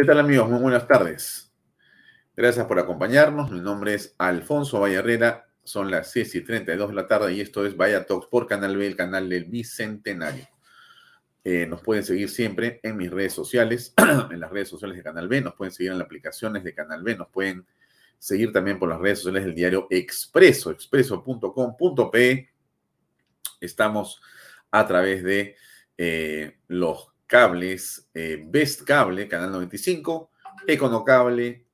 ¿Qué tal amigos? Muy buenas tardes. Gracias por acompañarnos. Mi nombre es Alfonso Herrera. Son las 6 y 32 de la tarde y esto es Vaya Talks por Canal B, el canal del Bicentenario. Eh, nos pueden seguir siempre en mis redes sociales, en las redes sociales de Canal B, nos pueden seguir en las aplicaciones de Canal B, nos pueden seguir también por las redes sociales del diario Expreso, expreso.com.pe. Estamos a través de eh, los cables, eh, Best Cable, Canal 95, Econocable,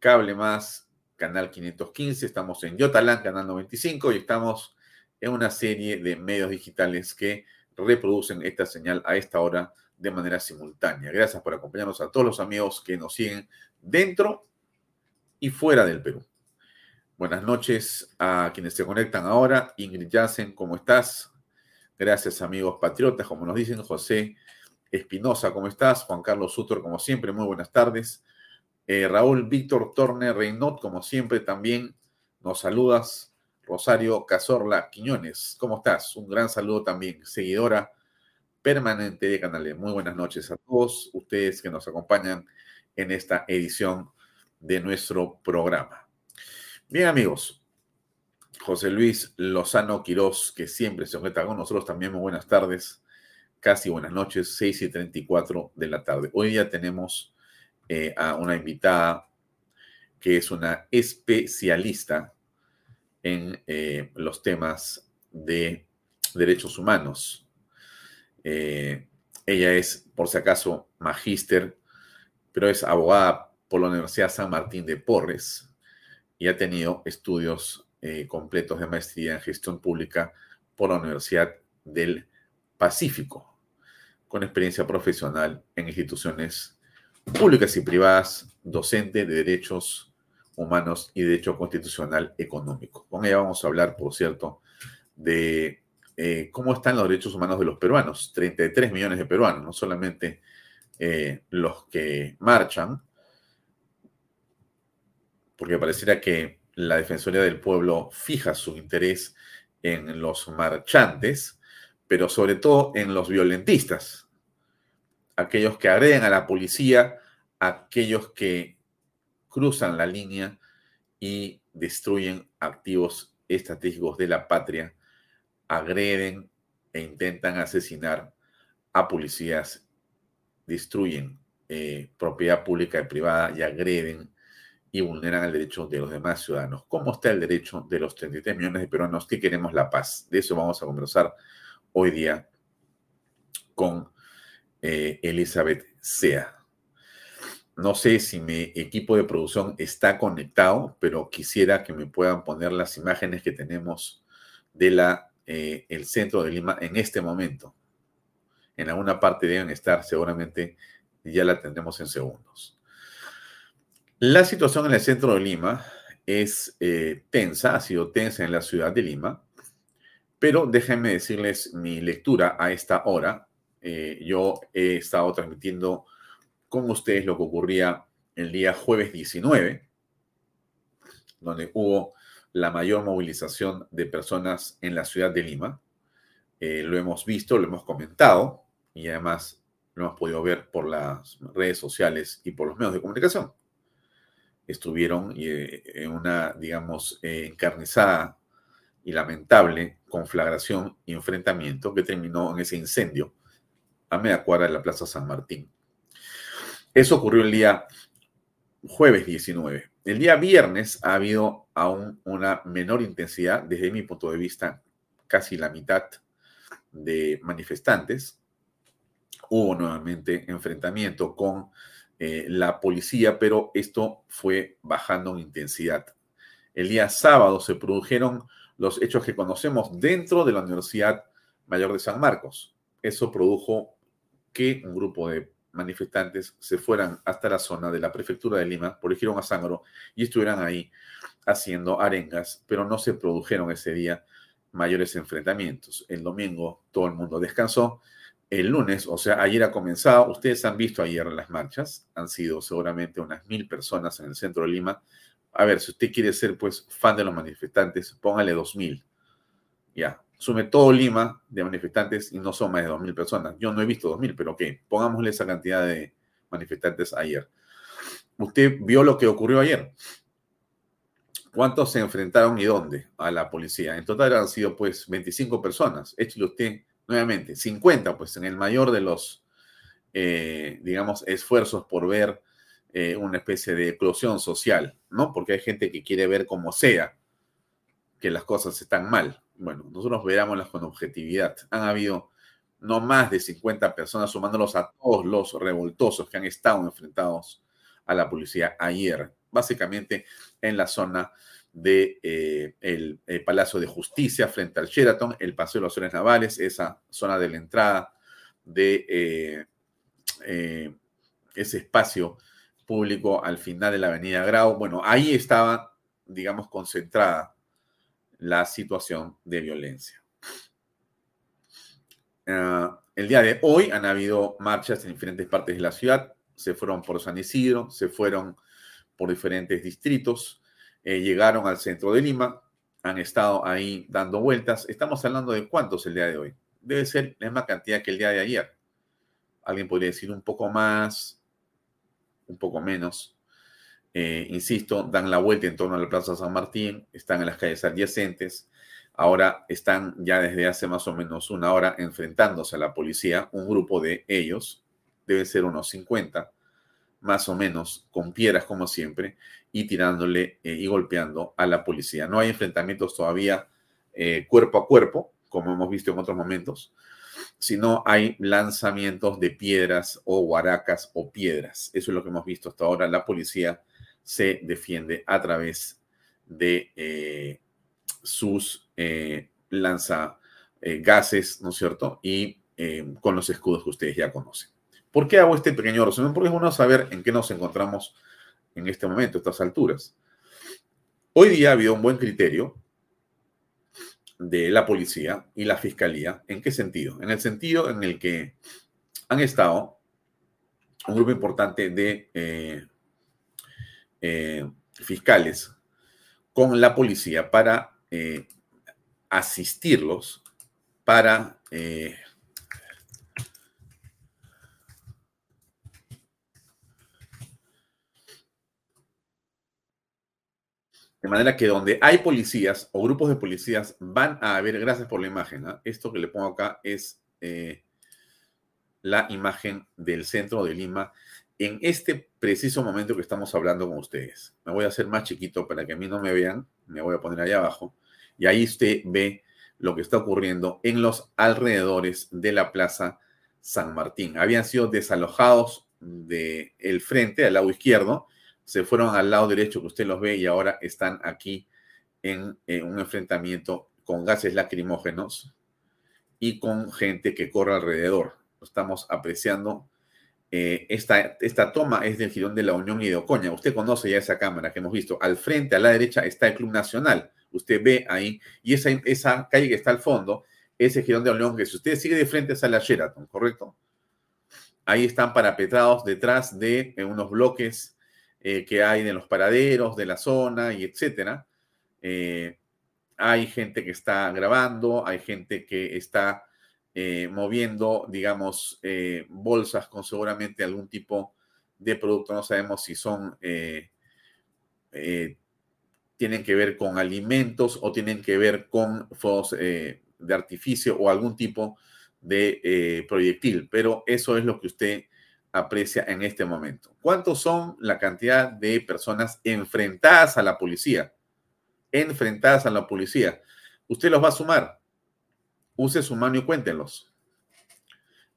Cable Más, Canal 515, estamos en Yotalán, Canal 95, y estamos en una serie de medios digitales que reproducen esta señal a esta hora de manera simultánea. Gracias por acompañarnos a todos los amigos que nos siguen dentro y fuera del Perú. Buenas noches a quienes se conectan ahora. Ingrid Yassen, ¿cómo estás? Gracias, amigos patriotas, como nos dicen José Espinosa, ¿cómo estás? Juan Carlos Sutor, como siempre, muy buenas tardes. Eh, Raúl Víctor Torne Reynot, como siempre, también nos saludas. Rosario Cazorla Quiñones, ¿cómo estás? Un gran saludo también, seguidora permanente de Canal Muy buenas noches a todos ustedes que nos acompañan en esta edición de nuestro programa. Bien, amigos, José Luis Lozano Quirós, que siempre se conecta con nosotros, también muy buenas tardes casi buenas noches, 6 y 34 de la tarde. Hoy día tenemos eh, a una invitada que es una especialista en eh, los temas de derechos humanos. Eh, ella es, por si acaso, magíster, pero es abogada por la Universidad San Martín de Porres y ha tenido estudios completos de maestría en gestión pública por la Universidad del Pacífico con experiencia profesional en instituciones públicas y privadas, docente de derechos humanos y derecho constitucional económico. Con ella vamos a hablar, por cierto, de eh, cómo están los derechos humanos de los peruanos, 33 millones de peruanos, no solamente eh, los que marchan, porque pareciera que la Defensoría del Pueblo fija su interés en los marchantes, pero sobre todo en los violentistas, aquellos que agreden a la policía, aquellos que cruzan la línea y destruyen activos estratégicos de la patria, agreden e intentan asesinar a policías, destruyen eh, propiedad pública y privada y agreden y vulneran el derecho de los demás ciudadanos. ¿Cómo está el derecho de los 33 millones de peruanos que queremos la paz? De eso vamos a conversar hoy día con eh, Elizabeth Sea. No sé si mi equipo de producción está conectado, pero quisiera que me puedan poner las imágenes que tenemos de la, eh, el centro de Lima en este momento. En alguna parte deben estar, seguramente ya la tendremos en segundos. La situación en el centro de Lima es eh, tensa, ha sido tensa en la ciudad de Lima. Pero déjenme decirles mi lectura a esta hora. Eh, yo he estado transmitiendo con ustedes lo que ocurría el día jueves 19, donde hubo la mayor movilización de personas en la ciudad de Lima. Eh, lo hemos visto, lo hemos comentado y además lo hemos podido ver por las redes sociales y por los medios de comunicación. Estuvieron eh, en una, digamos, encarnizada y lamentable conflagración y enfrentamiento que terminó en ese incendio a media cuadra de la Plaza San Martín. Eso ocurrió el día jueves 19. el día viernes ha habido aún una menor intensidad, desde mi punto de vista, casi la mitad de manifestantes. Hubo nuevamente enfrentamiento con eh, la policía, pero esto fue bajando en intensidad. El día sábado se produjeron los hechos que conocemos dentro de la Universidad Mayor de San Marcos. Eso produjo que un grupo de manifestantes se fueran hasta la zona de la prefectura de Lima, dirigieron a Sangro y estuvieran ahí haciendo arengas, pero no se produjeron ese día mayores enfrentamientos. El domingo todo el mundo descansó. El lunes, o sea, ayer ha comenzado, ustedes han visto ayer las marchas, han sido seguramente unas mil personas en el centro de Lima. A ver, si usted quiere ser pues fan de los manifestantes, póngale dos mil. Ya, sume todo Lima de manifestantes y no son más de 2.000 personas. Yo no he visto 2.000, pero ¿qué? Pongámosle esa cantidad de manifestantes ayer. Usted vio lo que ocurrió ayer. ¿Cuántos se enfrentaron y dónde a la policía? En total han sido pues 25 personas. Échale usted nuevamente 50, pues en el mayor de los, eh, digamos, esfuerzos por ver eh, una especie de eclosión social, ¿no? Porque hay gente que quiere ver como sea que las cosas están mal bueno, nosotros veámoslas con objetividad. Han habido no más de 50 personas, sumándolos a todos los revoltosos que han estado enfrentados a la policía ayer, básicamente en la zona de, eh, el, Palacio de Justicia frente al Sheraton, el Paseo de los Soles Navales, esa zona de la entrada de eh, eh, ese espacio público al final de la Avenida Grau. Bueno, ahí estaba, digamos, concentrada la situación de violencia. Ah, el día de hoy han habido marchas en diferentes partes de la ciudad. Se fueron por San Isidro, se fueron por diferentes distritos, eh, llegaron al centro de Lima, han estado ahí dando vueltas. Estamos hablando de cuántos el día de hoy. Debe ser la misma cantidad que el día de ayer. Alguien podría decir un poco más, un poco menos. Eh, insisto, dan la vuelta en torno a la Plaza San Martín, están en las calles adyacentes, ahora están ya desde hace más o menos una hora enfrentándose a la policía, un grupo de ellos, debe ser unos 50, más o menos, con piedras como siempre, y tirándole eh, y golpeando a la policía. No hay enfrentamientos todavía eh, cuerpo a cuerpo, como hemos visto en otros momentos, sino hay lanzamientos de piedras o guaracas o piedras. Eso es lo que hemos visto hasta ahora. La policía se defiende a través de eh, sus eh, lanza eh, ¿no es cierto? Y con los escudos que ustedes ya conocen. ¿Por qué hago este pequeño resumen? Porque es bueno saber en qué nos encontramos en este momento, a estas alturas. Hoy día ha habido un buen criterio de la policía y la fiscalía. ¿En qué sentido? En el sentido en el que han estado un grupo importante de eh, fiscales con la policía para eh, asistirlos, para De manera que donde hay policías o grupos de policías van a haber, gracias por la imagen, esto que le pongo acá es la imagen del centro de Lima en este preciso momento que estamos hablando con ustedes. Me voy a hacer más chiquito para que a mí no me vean, me voy a poner ahí abajo, y ahí usted ve lo que está ocurriendo en los alrededores de la Plaza San Martín. Habían sido desalojados del el frente, al lado izquierdo, se fueron al lado derecho que usted los ve y ahora están aquí en, un enfrentamiento con gases lacrimógenos y con gente que corre alrededor. Estamos apreciando eh, esta, esta, toma es del Girón de la Unión y de Ocoña. Usted conoce ya esa cámara que hemos visto. Al frente, a la derecha, está el Club Nacional. Usted ve ahí, y esa, esa calle que está al fondo, ese Girón de la Unión, que si usted sigue de frente, sale a Sheraton, ¿correcto? Ahí están parapetrados detrás de unos bloques eh, que hay de los paraderos de la zona y etcétera. hay gente que está grabando, hay gente que está eh, moviendo, digamos, eh, bolsas con seguramente algún tipo de producto. No sabemos si son, eh, tienen que ver con alimentos o tienen que ver con fuegos de artificio o algún tipo de proyectil. Pero eso es lo que usted aprecia en este momento. ¿Cuántos son la cantidad de personas enfrentadas a la policía? Enfrentadas a la policía. Usted los va a sumar. Use su mano y cuéntelos.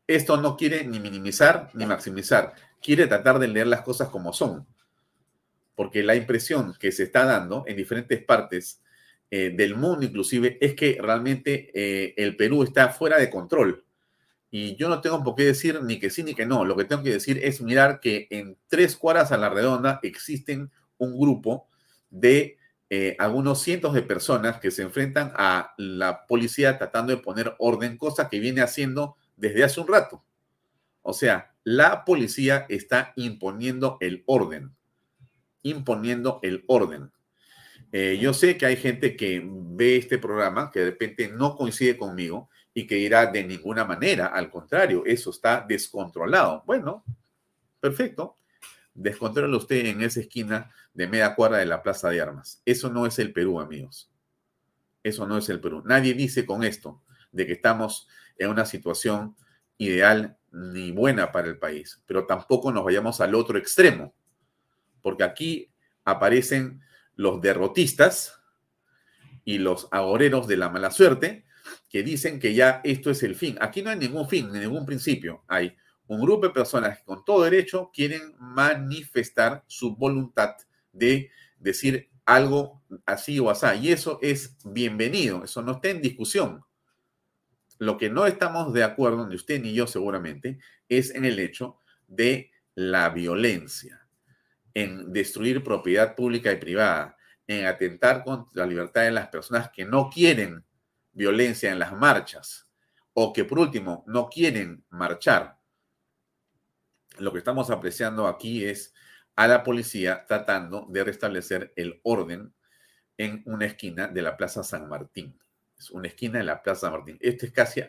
Esto no quiere ni minimizar ni maximizar. Quiere tratar de leer las cosas como son. Porque la impresión que se está dando en diferentes partes eh, del mundo inclusive es que realmente eh, el Perú está fuera de control y yo no tengo por qué decir ni que sí ni que no. Lo que tengo que decir es mirar que en tres cuadras a la redonda existen un grupo de eh, algunos cientos de personas que se enfrentan a la policía tratando de poner orden, cosa que viene haciendo desde hace un rato. O sea, la policía está imponiendo el orden, imponiendo el orden. Eh, yo sé que hay gente que ve este programa que de repente no coincide conmigo y que irá de ninguna manera, al contrario, eso está descontrolado. Bueno, perfecto. Descontrola usted en esa esquina de media cuadra de la Plaza de Armas. Eso no es el Perú, amigos. Eso no es el Perú. Nadie dice con esto de que estamos en una situación ideal ni buena para el país, pero tampoco nos vayamos al otro extremo, porque aquí aparecen los derrotistas y los agoreros de la mala suerte que dicen que ya esto es el fin. Aquí no hay ningún fin, ni ningún principio. Hay un grupo de personas que con todo derecho quieren manifestar su voluntad de decir algo así o así. Y eso es bienvenido, eso no está en discusión. Lo que no estamos de acuerdo, ni usted ni yo seguramente, es en el hecho de la violencia, en destruir propiedad pública y privada, en atentar contra la libertad de las personas que no quieren violencia en las marchas o que por último no quieren marchar. Lo que estamos apreciando aquí es a la policía tratando de restablecer el orden en una esquina de la Plaza San Martín. Es una esquina de la Plaza San Martín. Este es casi,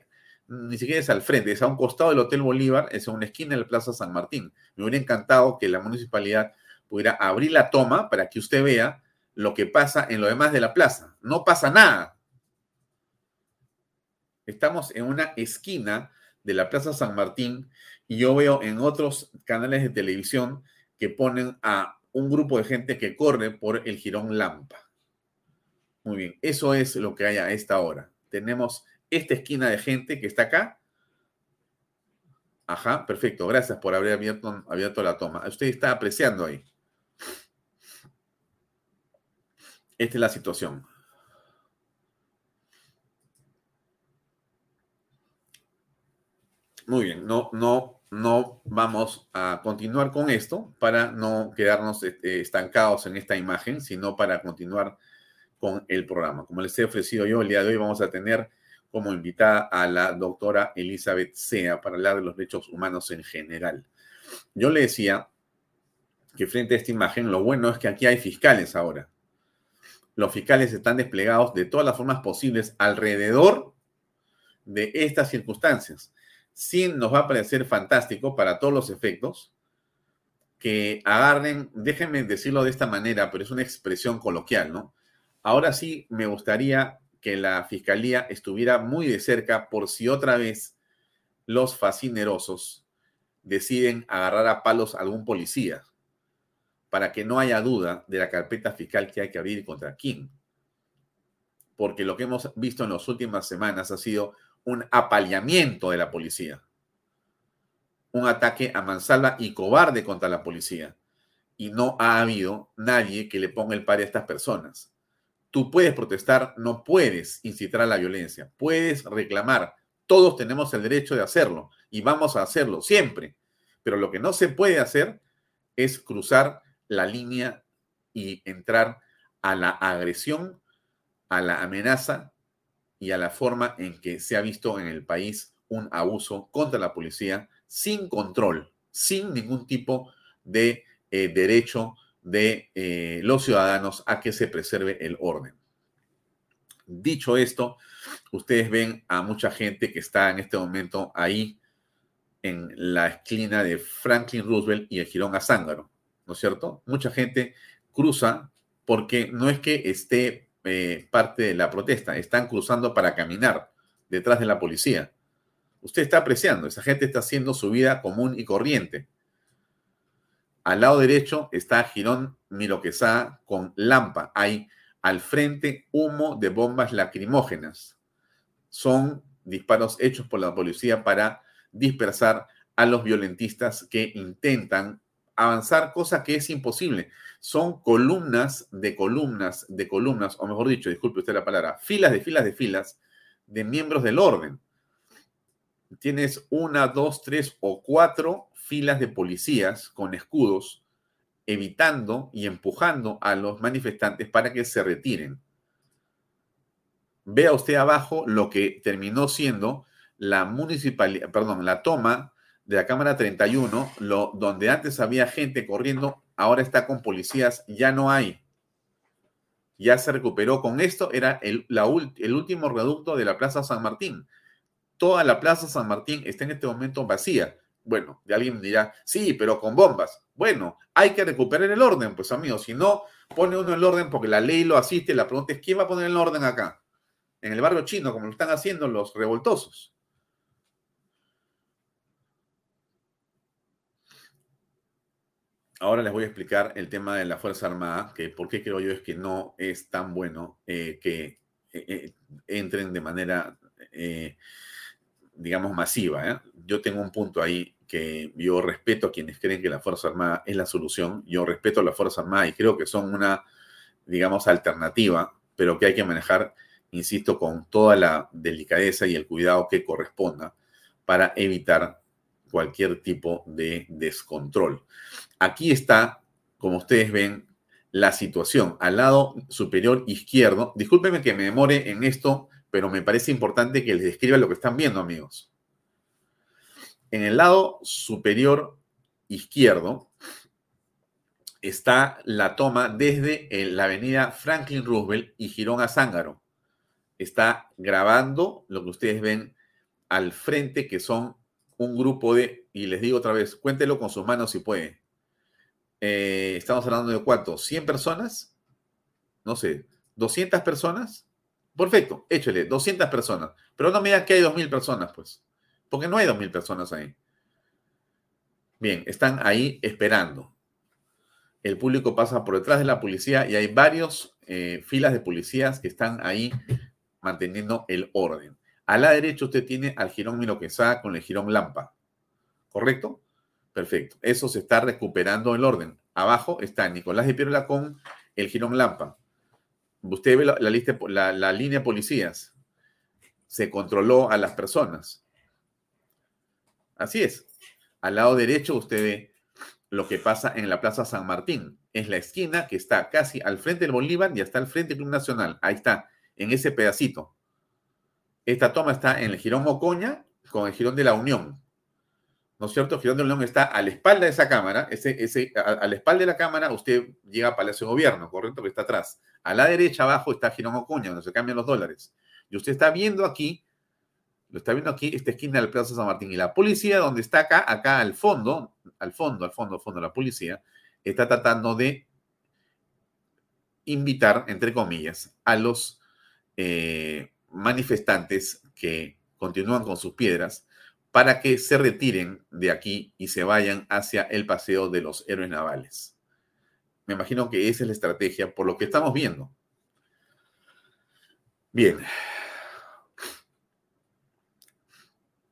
ni siquiera es al frente, es a un costado del Hotel Bolívar, es una esquina de la Plaza San Martín. Me hubiera encantado que la municipalidad pudiera abrir la toma para que usted vea lo que pasa en lo demás de la plaza. No pasa nada. Estamos en una esquina de la Plaza San Martín y yo veo en otros canales de televisión que ponen a un grupo de gente que corre por el Girón Lampa. Muy bien, eso es lo que hay a esta hora. Tenemos esta esquina de gente que está acá. Ajá, perfecto. Gracias por haber abierto, abierto la toma. Usted está apreciando ahí. Esta es la situación. Muy bien, no, no, no vamos a continuar con esto para no quedarnos este, estancados en esta imagen, sino para continuar con el programa. Como les he ofrecido yo, el día de hoy vamos a tener como invitada a la doctora Elizabeth Sea para hablar de los derechos humanos en general. Yo le decía que frente a esta imagen, lo bueno es que aquí hay fiscales ahora. Los fiscales están desplegados de todas las formas posibles alrededor de estas circunstancias sí nos va a parecer fantástico para todos los efectos que agarren, déjenme decirlo de esta manera, pero es una expresión coloquial, ¿no? Ahora sí me gustaría que la fiscalía estuviera muy de cerca por si otra vez los fascinerosos deciden agarrar a palos a algún policía, para que no haya duda de la carpeta fiscal que hay que abrir contra quién. Porque lo que hemos visto en las últimas semanas ha sido un apaleamiento de la policía, un ataque a mansalva y cobarde contra la policía. Y no ha habido nadie que le ponga el par a estas personas. Tú puedes protestar, no puedes incitar a la violencia, puedes reclamar. Todos tenemos el derecho de hacerlo y vamos a hacerlo siempre. Pero lo que no se puede hacer es cruzar la línea y entrar a la agresión, a la amenaza y a la forma en que se ha visto en el país un abuso contra la policía sin control, sin ningún tipo de eh, derecho de eh, los ciudadanos a que se preserve el orden. Dicho esto, ustedes ven a mucha gente que está en este momento ahí en la esquina de Franklin Roosevelt y el Girón Azángaro, ¿no es cierto? Mucha gente cruza porque no es que esté eh, parte de la protesta. Están cruzando para caminar detrás de la policía. Usted está apreciando, esa gente está haciendo su vida común y corriente. Al lado derecho está Girón Miroquesá con Lampa. Hay al frente humo de bombas lacrimógenas. Son disparos hechos por la policía para dispersar a los violentistas que intentan avanzar, cosa que es imposible. Son columnas de columnas de columnas, o mejor dicho, disculpe usted la palabra, filas de filas de filas de miembros del orden. Tienes una, dos, tres o cuatro filas de policías con escudos evitando y empujando a los manifestantes para que se retiren. Vea usted abajo lo que terminó siendo la municipalidad, perdón, la toma de la Cámara 31, lo, donde antes había gente corriendo, ahora está con policías, ya no hay. Ya se recuperó. Con esto era el, el último reducto de la Plaza San Martín. Toda la Plaza San Martín está en este momento vacía. Bueno, de alguien dirá, sí, pero con bombas. Bueno, hay que recuperar el orden, pues amigos. Si no, pone uno el orden porque la ley lo asiste. La pregunta es, ¿quién va a poner el orden acá? En el barrio chino, como lo están haciendo los revoltosos. Ahora les voy a explicar el tema de la Fuerza Armada, que por qué creo yo es que no es tan bueno eh, que eh, eh, entren de manera, digamos, masiva. Yo tengo un punto ahí que yo respeto a quienes creen que la Fuerza Armada es la solución. Yo respeto a la Fuerza Armada y creo que son una, digamos, alternativa, pero que hay que manejar, insisto, con toda la delicadeza y el cuidado que corresponda para evitar cualquier tipo de descontrol. Aquí está, como ustedes ven, la situación. Al lado superior izquierdo, discúlpenme que me demore en esto, pero me parece importante que les describa lo que están viendo, amigos. En el lado superior izquierdo está la toma desde la avenida Franklin Roosevelt y Girón a Zángaro. Está grabando lo que ustedes ven al frente, que son un grupo de, y les digo otra vez, cuéntelo con sus manos si puede. Eh, estamos hablando de cuánto, 100 personas, no sé, 200 personas. Perfecto, échale, 200 personas. Pero no me digan que hay 2.000 personas, pues, porque no hay 2.000 personas ahí. Bien, están ahí esperando. El público pasa por detrás de la policía y hay varios eh, filas de policías que están ahí manteniendo el orden. A la derecha usted tiene al Girón Miloquesá con el Girón Lampa. ¿Correcto? Perfecto. Eso se está recuperando el orden. Abajo está Nicolás de Pierola con el Girón Lampa. Usted ve la, lista, la, la línea policías. Se controló a las personas. Así es. Al lado derecho usted ve lo que pasa en la Plaza San Martín. Es la esquina que está casi al frente del Bolívar y hasta al frente del Club Nacional. Ahí está, en ese pedacito. Esta toma está en el Girón Ocoña con el Girón de la Unión. ¿No es cierto? El Girón de la Unión está a la espalda de esa cámara. Ese, ese, a, la espalda de la cámara usted llega a Palacio de Gobierno, ¿correcto? Que está atrás. A la derecha abajo está Girón Ocoña, donde se cambian los dólares. Y usted está viendo aquí, lo está viendo aquí, esta esquina del Plaza San Martín. Y la policía, donde está acá, acá al fondo, al fondo, al fondo, al fondo, la policía, está tratando de invitar, entre comillas, a los eh, manifestantes que continúan con sus piedras para que se retiren de aquí y se vayan hacia el paseo de los héroes navales. Me imagino que esa es la estrategia por lo que estamos viendo. Bien.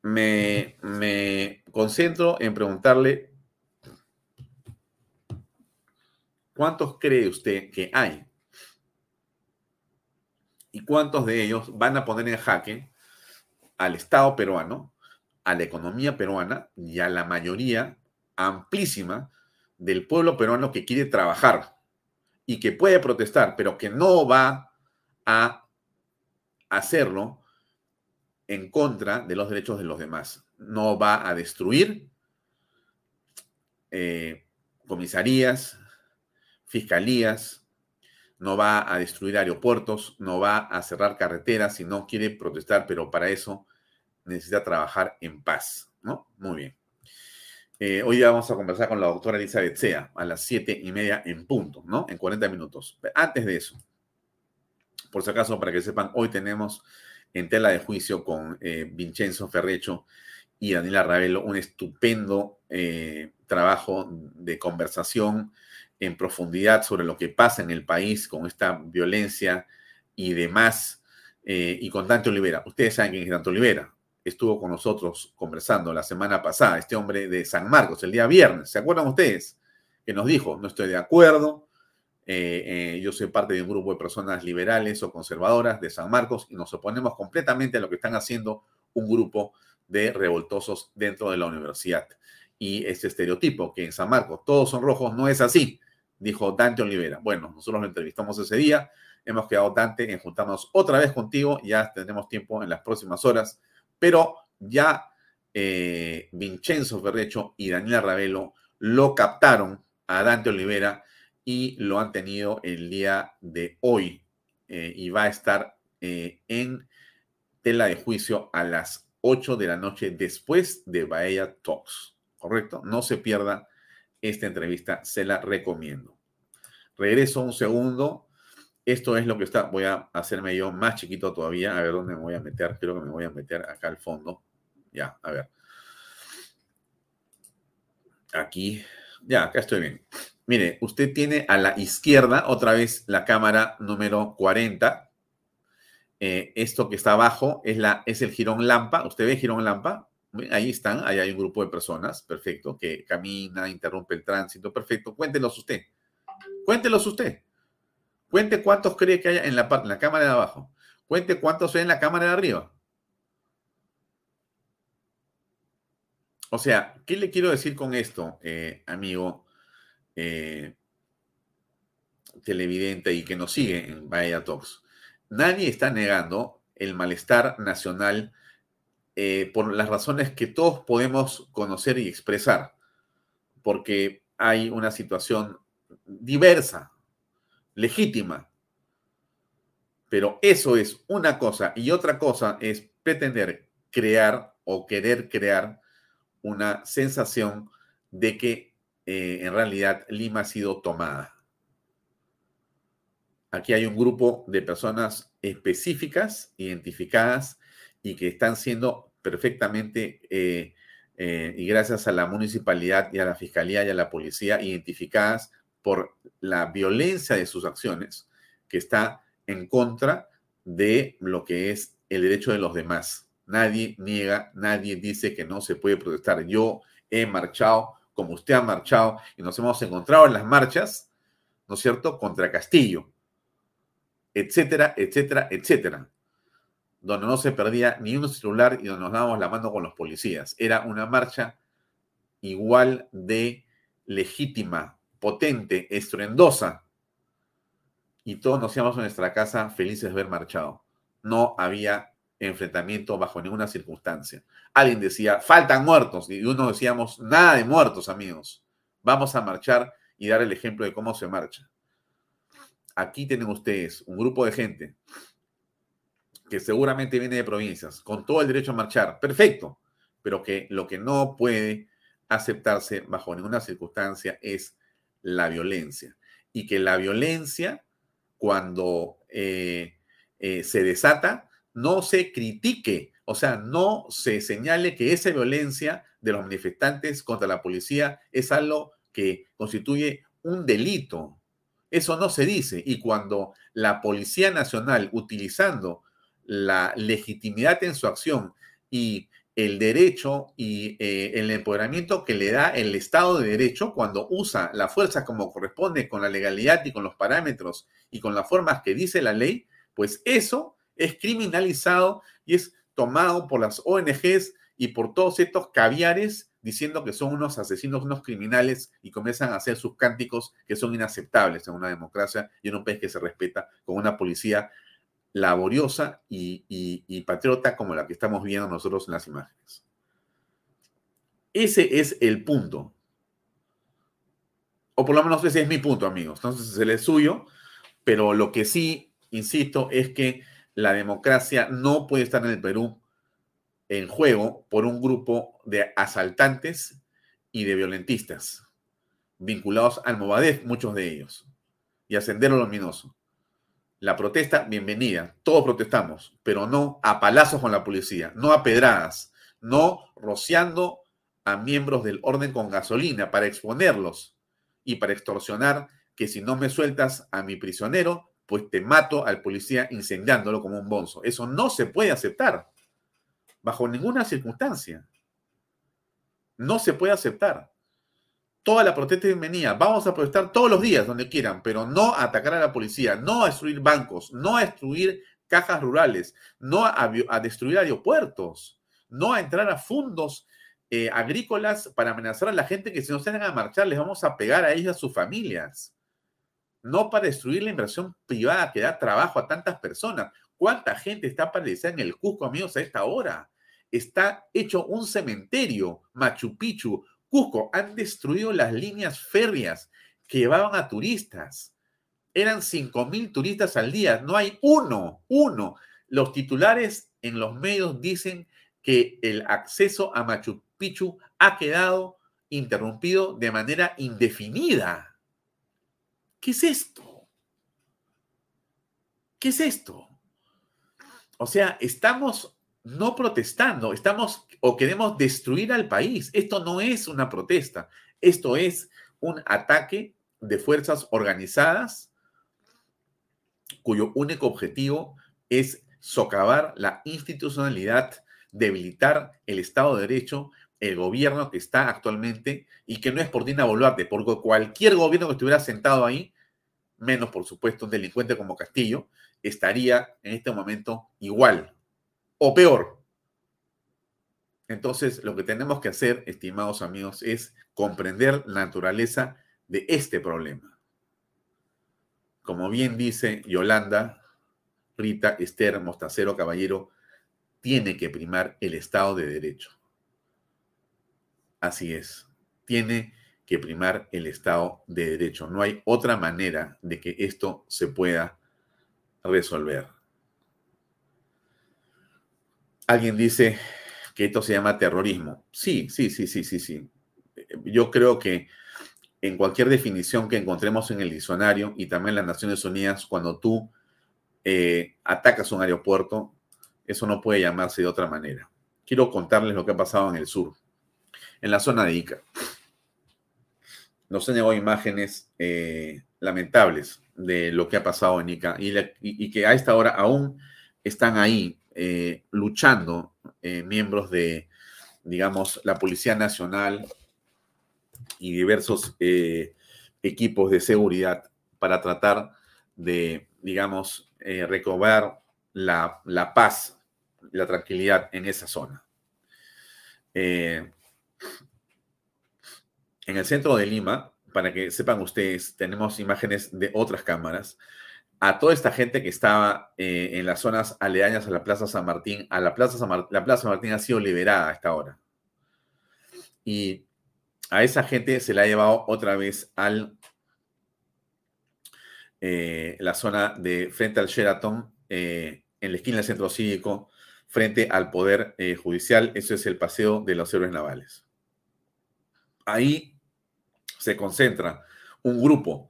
Me, me concentro en preguntarle, ¿cuántos cree usted que hay y cuántos de ellos van a poner en jaque al Estado peruano, a la economía peruana y a la mayoría amplísima del pueblo peruano que quiere trabajar y que puede protestar, pero que no va a hacerlo en contra de los derechos de los demás. No va a destruir eh, comisarías, fiscalías, no va a destruir aeropuertos, no va a cerrar carreteras si no quiere protestar, pero para eso necesita trabajar en paz, ¿no? Muy bien. Eh, hoy vamos a conversar con la doctora Elizabeth Sea a las siete y media en punto, ¿no? En 40 minutos. Antes de eso, por si acaso, para que sepan, hoy tenemos en tela de juicio con eh, Vincenzo Ferrecho y Daniela Ravelo un estupendo eh, trabajo de conversación en profundidad sobre lo que pasa en el país con esta violencia y demás, eh, y con Dante Olivera. Ustedes saben quién es Dante Olivera. Estuvo con nosotros conversando la semana pasada, este hombre de San Marcos, el día viernes. ¿Se acuerdan ustedes? Que nos dijo, no estoy de acuerdo, eh, eh, yo soy parte de un grupo de personas liberales o conservadoras de San Marcos y nos oponemos completamente a lo que están haciendo un grupo de revoltosos dentro de la universidad. Y este estereotipo que en San Marcos todos son rojos no es así dijo Dante Olivera. Bueno, nosotros lo entrevistamos ese día, hemos quedado Dante en juntarnos otra vez contigo, ya tendremos tiempo en las próximas horas, pero ya eh, Vincenzo Ferrecho y Daniela Ravelo lo captaron a Dante Olivera y lo han tenido el día de hoy eh, y va a estar eh, en tela de juicio a las 8 de la noche después de Bahía Talks, ¿correcto? No se pierda esta entrevista, se la recomiendo. Regreso un segundo. Esto es lo que está. Voy a hacerme yo más chiquito todavía. A ver dónde me voy a meter. Creo que me voy a meter acá al fondo. Ya, a ver. Aquí. Ya, acá estoy bien. Mire, usted tiene a la izquierda otra vez la cámara número 40. Eh, esto que está abajo es, la, es el girón lampa. ¿Usted ve girón lampa? Ahí están, ahí hay un grupo de personas, perfecto, que camina, interrumpe el tránsito, perfecto. Cuéntelos usted. Cuéntelos usted. Cuente cuántos cree que haya en la, en la cámara de abajo. Cuente cuántos hay en la cámara de arriba. O sea, ¿qué le quiero decir con esto, eh, amigo eh, televidente y que nos sigue en Bahía Talks? Nadie está negando el malestar nacional eh, por las razones que todos podemos conocer y expresar, porque hay una situación diversa, legítima. Pero eso es una cosa y otra cosa es pretender crear o querer crear una sensación de que eh, en realidad Lima ha sido tomada. Aquí hay un grupo de personas específicas, identificadas y que están siendo perfectamente eh, eh, y gracias a la municipalidad y a la fiscalía y a la policía identificadas por la violencia de sus acciones que está en contra de lo que es el derecho de los demás. Nadie niega, nadie dice que no se puede protestar. Yo he marchado como usted ha marchado y nos hemos encontrado en las marchas, ¿no es cierto?, contra Castillo, etcétera, etcétera, etcétera donde no se perdía ni un celular y donde nos dábamos la mano con los policías. Era una marcha igual de legítima, potente, estruendosa. Y todos nos íbamos a nuestra casa felices de haber marchado. No había enfrentamiento bajo ninguna circunstancia. Alguien decía, faltan muertos. Y uno decíamos, nada de muertos, amigos. Vamos a marchar y dar el ejemplo de cómo se marcha. Aquí tienen ustedes un grupo de gente que seguramente viene de provincias, con todo el derecho a marchar, perfecto, pero que lo que no puede aceptarse bajo ninguna circunstancia es la violencia. Y que la violencia, cuando eh, eh, se desata, no se critique, o sea, no se señale que esa violencia de los manifestantes contra la policía es algo que constituye un delito. Eso no se dice. Y cuando la Policía Nacional, utilizando la legitimidad en su acción y el derecho y eh, el empoderamiento que le da el Estado de Derecho cuando usa la fuerza como corresponde con la legalidad y con los parámetros y con las formas que dice la ley, pues eso es criminalizado y es tomado por las ONGs y por todos estos caviares diciendo que son unos asesinos, unos criminales y comienzan a hacer sus cánticos que son inaceptables en una democracia y en un país que se respeta con una policía laboriosa y, patriota como la que estamos viendo nosotros en las imágenes. Ese es el punto. O por lo menos ese es mi punto, amigos. Entonces es el suyo, pero lo que sí, insisto, es que la democracia no puede estar en el Perú en juego por un grupo de asaltantes y de violentistas vinculados al Movadef, muchos de ellos, y a Sendero Luminoso. La protesta, bienvenida. Todos protestamos, pero no a palazos con la policía, no a pedradas, no rociando a miembros del orden con gasolina para exponerlos y para extorsionar que si no me sueltas a mi prisionero, pues te mato al policía incendiándolo como un bonzo. Eso no se puede aceptar, bajo ninguna circunstancia. No se puede aceptar. Toda la protesta es bienvenida. Vamos a protestar todos los días donde quieran, pero no a atacar a la policía, no a destruir bancos, no a destruir cajas rurales, no a, destruir aeropuertos, no a entrar a fondos eh, agrícolas para amenazar a la gente que si no se van a marchar les vamos a pegar a ellos a sus familias. No para destruir la inversión privada que da trabajo a tantas personas. ¿Cuánta gente está paralizada en el Cusco, amigos, a esta hora? Está hecho un cementerio, Machu Picchu, Cusco. Han destruido las líneas férreas que llevaban a turistas. Eran 5.000 turistas al día. No hay uno, uno. Los titulares en los medios dicen que el acceso a Machu Picchu ha quedado interrumpido de manera indefinida. ¿Qué es esto? ¿Qué es esto? O sea, estamos no protestando, estamos o queremos destruir al país. Esto no es una protesta, esto es un ataque de fuerzas organizadas cuyo único objetivo es socavar la institucionalidad, debilitar el Estado de Derecho, el gobierno que está actualmente y que no es por Dina Boluarte, porque cualquier gobierno que estuviera sentado ahí, menos por supuesto un delincuente como Castillo, estaría en este momento igual o peor. Entonces, lo que tenemos que hacer, estimados amigos, es comprender la naturaleza de este problema. Como bien dice Yolanda, Rita, Esther, Mostacero, Caballero, tiene que primar el Estado de Derecho. Así es. Tiene que primar el Estado de Derecho. No hay otra manera de que esto se pueda resolver. Alguien dice que esto se llama terrorismo. Sí, sí, sí, sí, sí, sí. Yo creo que en cualquier definición que encontremos en el diccionario y también en las Naciones Unidas, cuando tú eh, atacas un aeropuerto, eso no puede llamarse de otra manera. Quiero contarles lo que ha pasado en el sur en la zona de Ica. Nos han llegado imágenes eh, lamentables de lo que ha pasado en Ica y, que a esta hora aún están ahí eh, luchando eh, miembros de, digamos, la Policía Nacional y diversos equipos de seguridad para tratar de, digamos, recobrar la, la, paz, la tranquilidad en esa zona. En el centro de Lima, para que sepan ustedes, tenemos imágenes de otras cámaras. A toda esta gente que estaba eh, en las zonas aledañas a la Plaza San Martín, a la Plaza San, la Plaza San Martín ha sido liberada a esta hora. Y a esa gente se la ha llevado otra vez al eh, la zona de frente al Sheraton, eh, en la esquina del centro cívico, frente al Poder Judicial. Eso es el paseo de los héroes navales. Ahí se concentra un grupo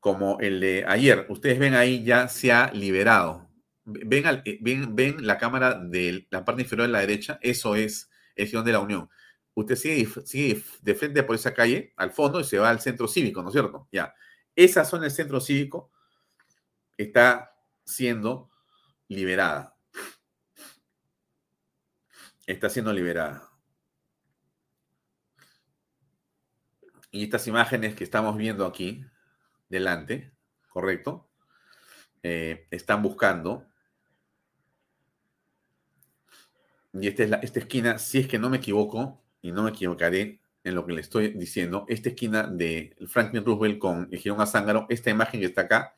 como el de ayer, ustedes ven ahí ya se ha liberado. Ven, eh, ven, la cámara de la parte inferior de la derecha, eso es el Gión de la Unión. Usted sigue, sigue de frente por esa calle, al fondo, y se va al centro cívico, ¿no es cierto? Ya. Esa zona del centro cívico está siendo liberada. Está siendo liberada. Y estas imágenes que estamos viendo aquí, delante, ¿correcto? Eh, están buscando. Y esta es la, esta esquina, si es que no me equivoco, y no me equivocaré en lo que le estoy diciendo, esta esquina de Franklin Roosevelt con el Girón Azángaro, esta imagen que está acá,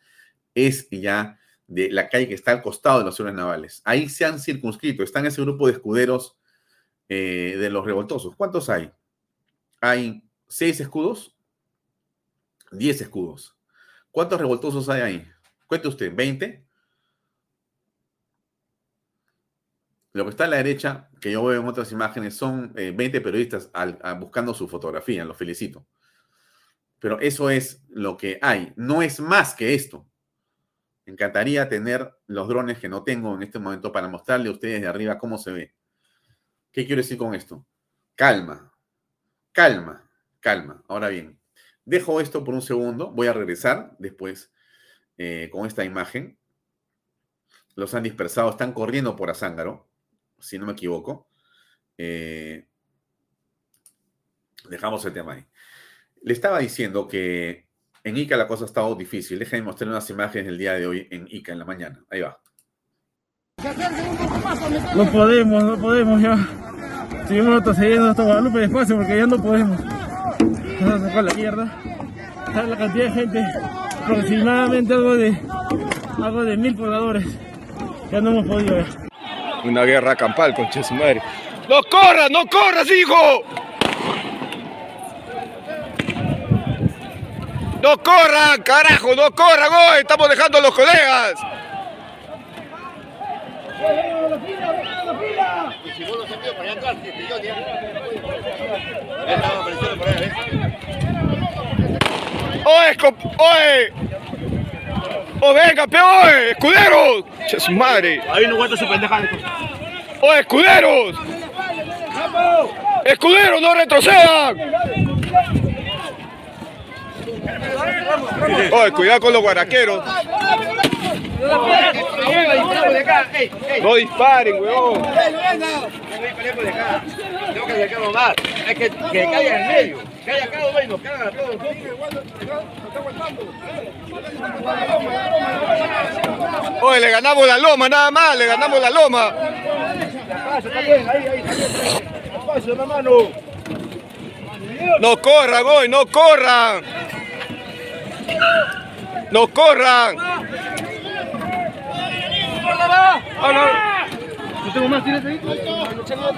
es ya de la calle que está al costado de los héroes navales. Ahí se han circunscrito, están ese grupo de escuderos eh, de los revoltosos. ¿Cuántos hay? Hay ¿Seis escudos? Diez escudos. ¿Cuántos revoltosos hay ahí? Cuente usted, ¿20? Lo que está a la derecha, que yo veo en otras imágenes, son 20 eh, periodistas buscando su fotografía, los felicito. Pero eso es lo que hay, no es más que esto. Me encantaría tener los drones que no tengo en este momento para mostrarle a ustedes de arriba cómo se ve. ¿Qué quiero decir con esto? Calma, calma, calma. Ahora bien, dejo esto por un segundo, voy a regresar después eh, con esta imagen. Los han dispersado, están corriendo por Azángaro, si no me equivoco. Eh, dejamos el tema ahí. Le estaba diciendo que en Ica la cosa ha estado difícil. Déjenme mostrar unas imágenes del día de hoy en Ica en la mañana. Ahí va. No podemos, no podemos ya. Seguimos retrocediendo hasta Guadalupe despacio porque ya no podemos. Vamos a sacar la mierda. La cantidad de gente, aproximadamente algo de algo de mil pobladores. Ya no hemos podido ver. Una guerra campal con madre. ¡No corras, no corras, hijo! ¡No corran, carajo! ¡No corran hoy! ¡Estamos dejando a los colegas! ¡Oye, oye! ¡Oh, venga, peor! ¡Escuderos! ¡Che su madre! Ahí no aguanta su pendejada. ¡Oh, escuderos! ¡Escuderos, no retrocedan! Oye, cuidado con los guaraqueros. No disparen, weón. Tengo que acercarlo más. Es que, que caiga en medio. Caiga acá, güey, nos cagan a todos. Oye, le ganamos la loma, nada más, le ganamos la loma. No corran, hoy, no corran. No corran. No tengo más, ¿tienes ahí? No tengo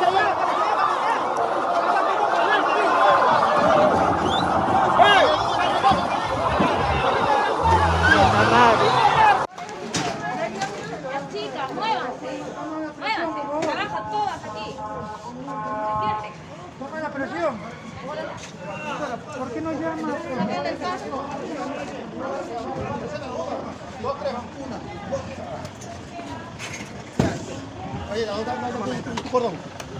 otro más. Las chicas, muévanse. Muévanse. Trabajan todas aquí. Despierte. Baja la presión. ¿Por qué no llamas? Sáquenle el casco. Oye, la otra, la otra, Perdón.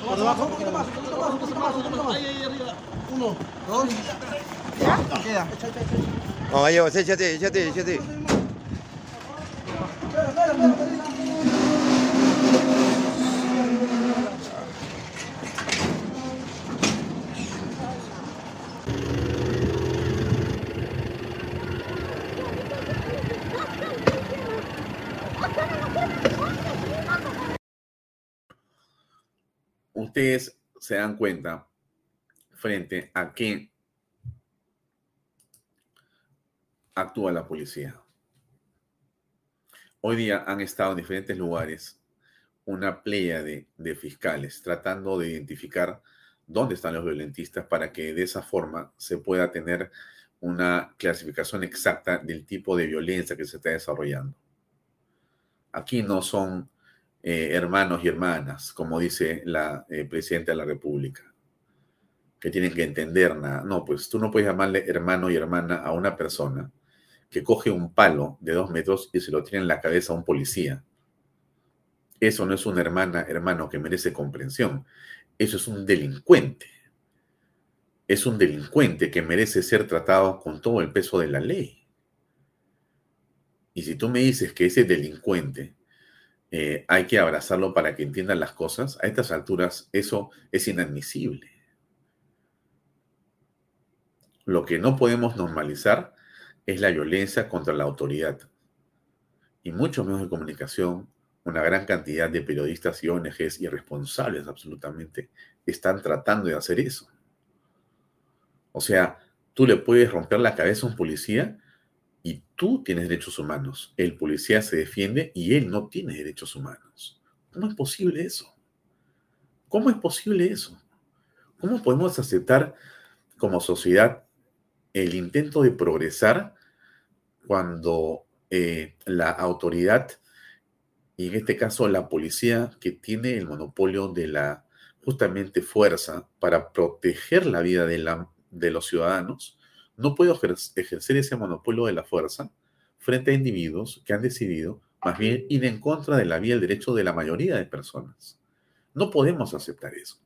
Por debajo, un poquito más, un poquito más, un poquito más, un poquito más. Ahí, ahí arriba. Uno, dos. ¿Ya? Queda. No, ahí, échate, échate, échate. Ustedes se dan cuenta frente a qué actúa la policía. Hoy día han estado en diferentes lugares una playa de, de fiscales tratando de identificar dónde están los violentistas para que de esa forma se pueda tener una clasificación exacta del tipo de violencia que se está desarrollando. Aquí no son eh, hermanos y hermanas, como dice la eh, presidenta de la República, que tienen que entender nada. No, pues tú no puedes llamarle hermano y hermana a una persona que coge un palo de dos metros y se lo tiene en la cabeza a un policía. Eso no es una hermana, hermano que merece comprensión. Eso es un delincuente. Es un delincuente que merece ser tratado con todo el peso de la ley. Y si tú me dices que ese delincuente eh, hay que abrazarlo para que entiendan las cosas, a estas alturas eso es inadmisible. Lo que no podemos normalizar es la violencia contra la autoridad. Y muchos medios de comunicación, una gran cantidad de periodistas y ONGs irresponsables absolutamente, están tratando de hacer eso. O sea, tú le puedes romper la cabeza a un policía y tú tienes derechos humanos. El policía se defiende y él no tiene derechos humanos. ¿Cómo es posible eso? ¿Cómo es posible eso? ¿Cómo podemos aceptar como sociedad el intento de progresar cuando eh, la autoridad, y en este caso la policía, que tiene el monopolio de la justamente fuerza para proteger la vida de la de los ciudadanos, no ejer- ejercer ese monopolio de la fuerza frente a individuos que han decidido más bien ir en contra de la vía del derecho de la mayoría de personas. No podemos aceptar eso.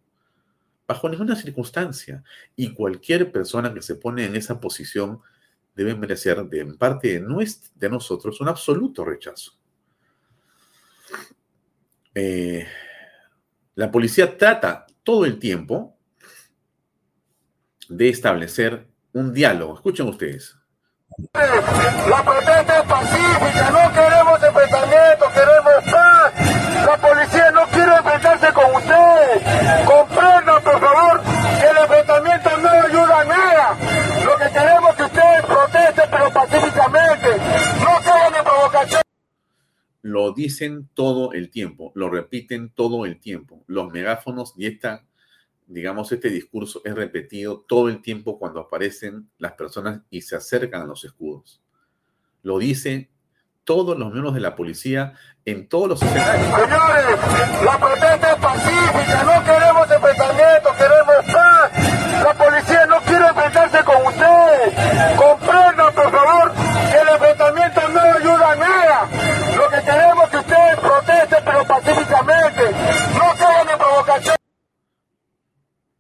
Bajo ninguna circunstancia. Y cualquier persona que se pone en esa posición debe merecer de en parte de, nues- de nosotros un absoluto rechazo. Eh, la policía trata todo el tiempo de establecer un diálogo. Escuchen ustedes. La protesta es pacífica, no queremos enfrentamiento, queremos paz. La policía no quiere enfrentarse con ustedes. Comprendan, por favor, que el enfrentamiento no ayuda a nada. Lo que queremos es que ustedes protesten, pero pacíficamente. No caigan en provocación. Lo dicen todo el tiempo, lo repiten todo el tiempo. Los megáfonos y esta, digamos, este discurso es repetido todo el tiempo cuando aparecen las personas y se acercan a los escudos. Lo dicen todos los miembros de la policía en todos los escenarios. Señores, la protesta es pacífica, no queremos enfrentamiento, queremos paz. La policía no quiere enfrentarse con ustedes.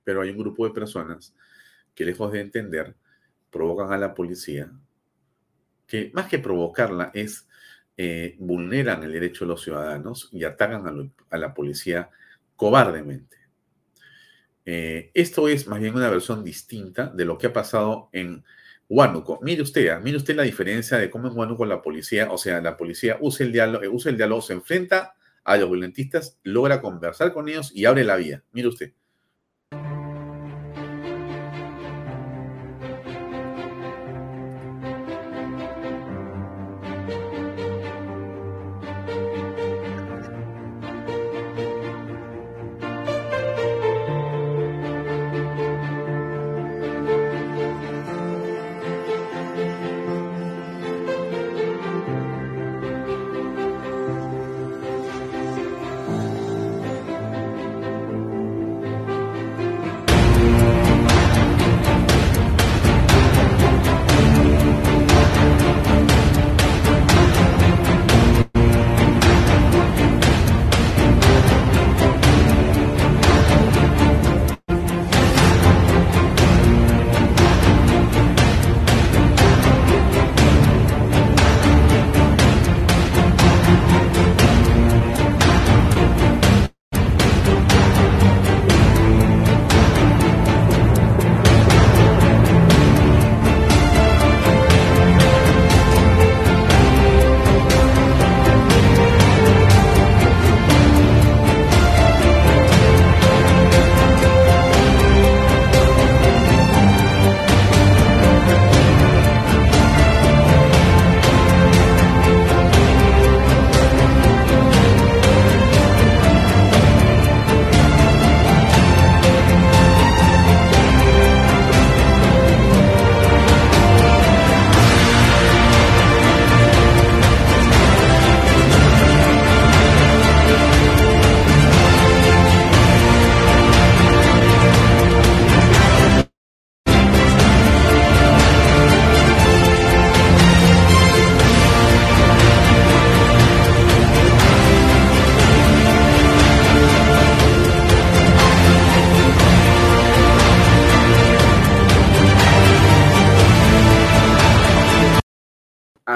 Pero hay un grupo de personas que lejos de entender, provocan a la policía, que más que provocarla es eh, vulneran el derecho de los ciudadanos y atacan a, la policía cobardemente. Eh, esto es más bien una versión distinta de lo que ha pasado en Huánuco. Mire usted, ah, mire usted la diferencia de cómo en Huánuco la policía, o sea, la policía usa el diálogo, eh, usa el diálogo, se enfrenta a los violentistas, logra conversar con ellos y abre la vía. Mire usted.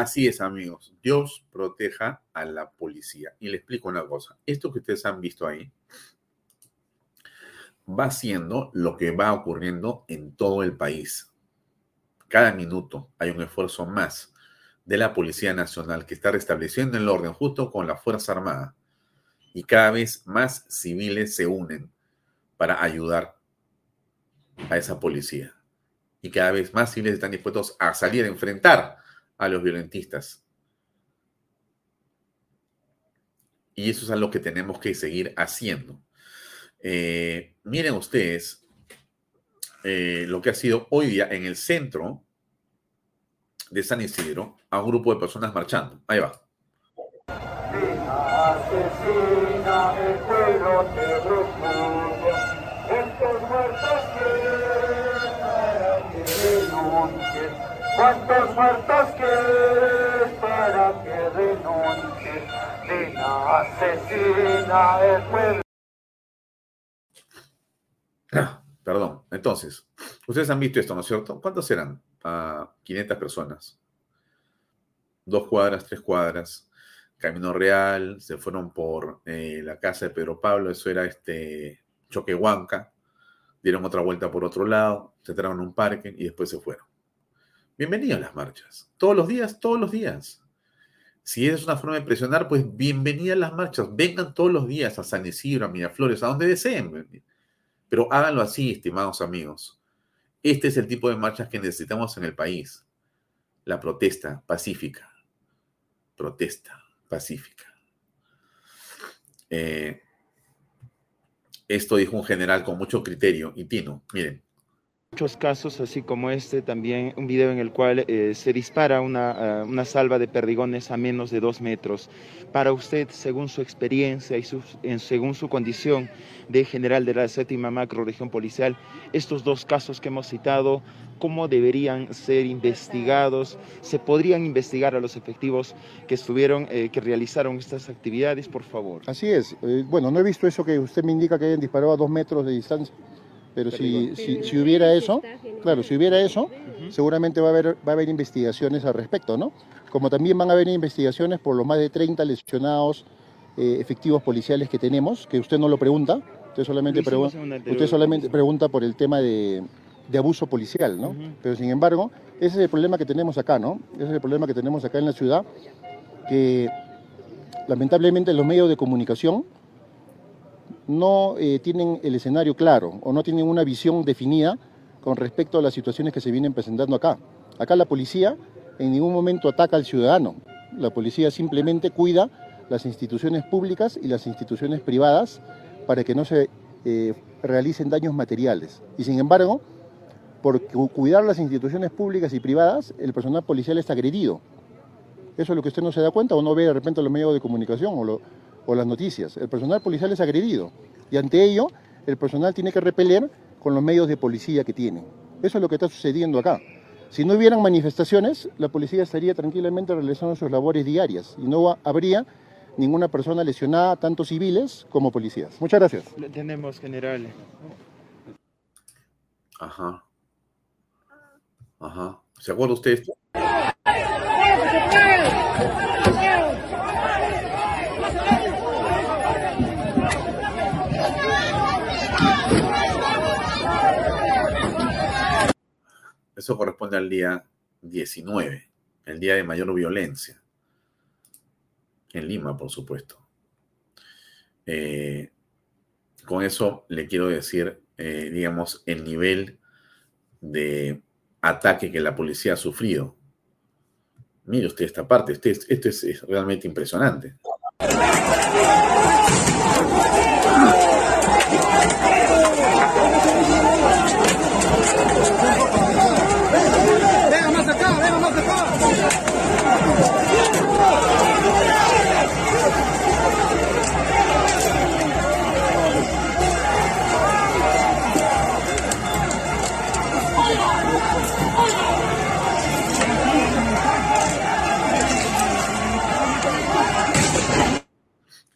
Así es, amigos. Dios proteja a la policía. Y le explico una cosa. Esto que ustedes han visto ahí va siendo lo que va ocurriendo en todo el país. Cada minuto hay un esfuerzo más de la Policía Nacional que está restableciendo el orden justo con la Fuerza Armada. Y cada vez más civiles se unen para ayudar a esa policía. Y cada vez más civiles están dispuestos a salir a enfrentar a los violentistas. Y eso es algo que tenemos que seguir haciendo. Eh, miren ustedes eh, lo que ha sido hoy día en el centro de San Isidro a un grupo de personas marchando. Ahí va. Asesina pueblo ¿Cuántos muertos quieres para que renuncies? Dina asesina el pueblo. Ah, perdón. Entonces, ustedes han visto esto, ¿no es cierto? ¿Cuántos eran? Ah, 500 personas. Dos cuadras, tres cuadras. Camino Real, se fueron por eh, la casa de Pedro Pablo, eso era este Choquehuanca, dieron otra vuelta por otro lado, se entraron en un parque y después se fueron. Bienvenidos a las marchas. Todos los días, todos los días. Si es una forma de presionar, pues bienvenidas a las marchas. Vengan todos los días a San Isidro, a Miraflores, a donde deseen. Pero háganlo así, estimados amigos. Este es el tipo de marchas que necesitamos en el país. La protesta pacífica. Protesta pacífica. Eh, esto dijo un general con mucho criterio y tino. Miren, Muchos casos, así como este, también un video en el cual eh, se dispara una, uh, una, salva de perdigones a menos de dos metros. Para usted, según su experiencia y según su condición de general de la séptima macro región policial, estos dos casos que hemos citado, ¿cómo deberían ser investigados? ¿Se podrían investigar a los efectivos que estuvieron, eh, que realizaron estas actividades, por favor? Así es. Eh, bueno, no he visto eso que usted me indica que hayan disparado a dos metros de distancia. Pero si, si, si, hubiera eso, claro, si hubiera eso, seguramente va a, haber, va a haber investigaciones al respecto, ¿no? Como también van a haber investigaciones por los más de 30 lesionados eh, efectivos policiales que tenemos, que usted no lo pregunta, usted solamente, pregu usted solamente pregunta por el tema de, de abuso policial, ¿no? Uh -huh. Pero sin embargo, ese es el problema que tenemos acá, ¿no? Ese es el problema que tenemos acá en la ciudad, que lamentablemente los medios de comunicación no eh, tienen el escenario claro o no tienen una visión definida con respecto a las situaciones que se vienen presentando acá. Acá la policía en ningún momento ataca al ciudadano. La policía simplemente cuida las instituciones públicas y las instituciones privadas para que no se eh, realicen daños materiales. Y sin embargo, por cuidar las instituciones públicas y privadas, el personal policial está agredido. Eso es lo que usted no se da cuenta o no ve de repente los medios de comunicación o lo, o las noticias. El personal policial es agredido y ante ello el personal tiene que repeler con los medios de policía que tiene. Eso es lo que está sucediendo acá. Si no hubieran manifestaciones, la policía estaría tranquilamente realizando sus labores diarias y no habría ninguna persona lesionada, tanto civiles como policías. Muchas gracias. Tenemos, general. Ajá. Ajá. ¿Se acuerda usted esto? Eso corresponde al día 19, el día de mayor violencia. En Lima, por supuesto. Eh, con eso le quiero decir, eh, digamos, el nivel de ataque que la policía ha sufrido. Mire usted esta parte, este, esto es, es realmente impresionante.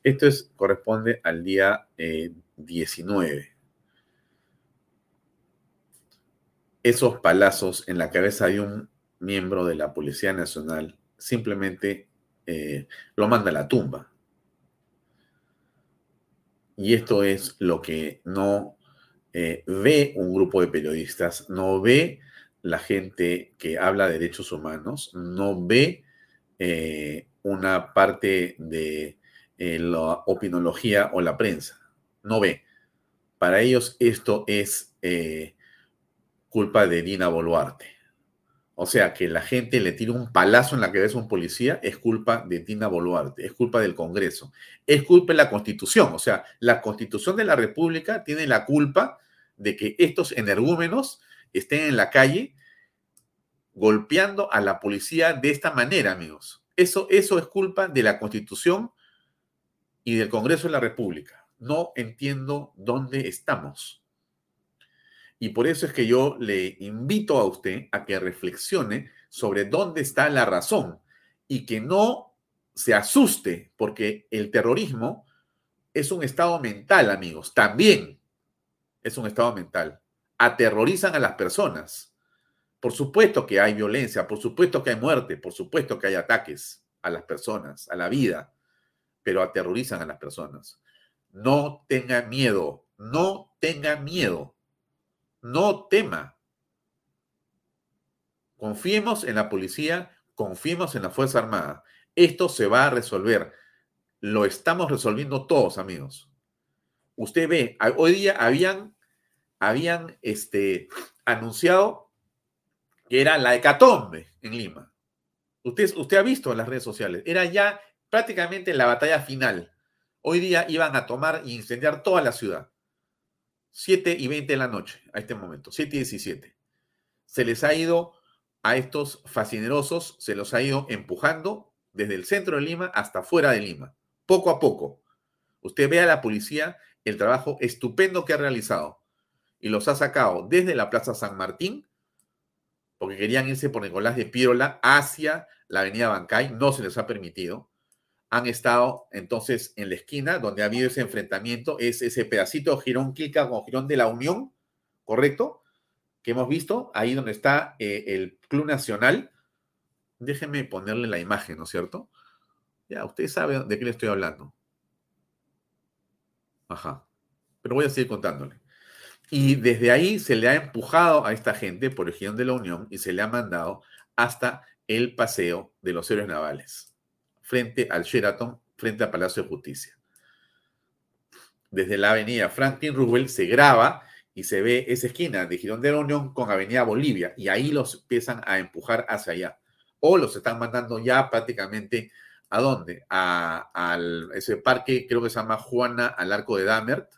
Esto es, corresponde al día eh, 19. Esos palazos en la cabeza de un miembro de la Policía Nacional simplemente eh, lo manda a la tumba. Y esto es lo que no eh, ve un grupo de periodistas, no ve la gente que habla de derechos humanos, no ve eh, una parte de eh, la opinología o la prensa, no ve. Para ellos esto es eh, culpa de Dina Boluarte. O sea, que la gente le tire un palazo en la cabeza a un policía es culpa de Dina Boluarte, es culpa del Congreso, es culpa de la Constitución. O sea, la Constitución de la República tiene la culpa de que estos energúmenos estén en la calle golpeando a la policía de esta manera, amigos. Eso, eso es culpa de la Constitución y del Congreso de la República. No entiendo dónde estamos. Y por eso es que yo le invito a usted a que reflexione sobre dónde está la razón y que no se asuste, porque el terrorismo es un estado mental, amigos, también es un estado mental. Aterrorizan a las personas. Por supuesto que hay violencia, por supuesto que hay muerte, por supuesto que hay ataques a las personas, a la vida, pero aterrorizan a las personas. No tenga miedo, no tenga miedo, no tema. Confiemos en la policía, confiemos en la Fuerza Armada. Esto se va a resolver. Lo estamos resolviendo todos, amigos. Usted ve, hoy día habían, habían este, anunciado que era la hecatombe en Lima. Usted, usted ha visto en las redes sociales, era ya prácticamente la batalla final. Hoy día iban a tomar y incendiar toda la ciudad. 7 y 20 de la noche, a este momento, 7 y 17. Se les ha ido a estos fascinerosos, se los ha ido empujando desde el centro de Lima hasta fuera de Lima, poco a poco. Usted ve a la policía el trabajo estupendo que ha realizado y los ha sacado desde la Plaza San Martín, porque querían irse por Nicolás de Pirola hacia la Avenida Bancay, no se les ha permitido. Han estado entonces en la esquina donde ha habido ese enfrentamiento, es ese pedacito de Girón Quilca con Girón de la Unión, ¿correcto? Que hemos visto, ahí donde está eh, el Club Nacional. Déjenme ponerle la imagen, ¿no es cierto? Ya, usted sabe de qué le estoy hablando. Ajá. Pero voy a seguir contándole. Y desde ahí se le ha empujado a esta gente por el Girón de la Unión y se le ha mandado hasta el paseo de los héroes navales, frente al Sheraton, frente al Palacio de Justicia. Desde la avenida Franklin Roosevelt se graba y se ve esa esquina de Girón de la Unión con Avenida Bolivia y ahí los empiezan a empujar hacia allá. O los están mandando ya prácticamente ¿A dónde? A, ese parque, creo que se llama Juana al Arco de Damert,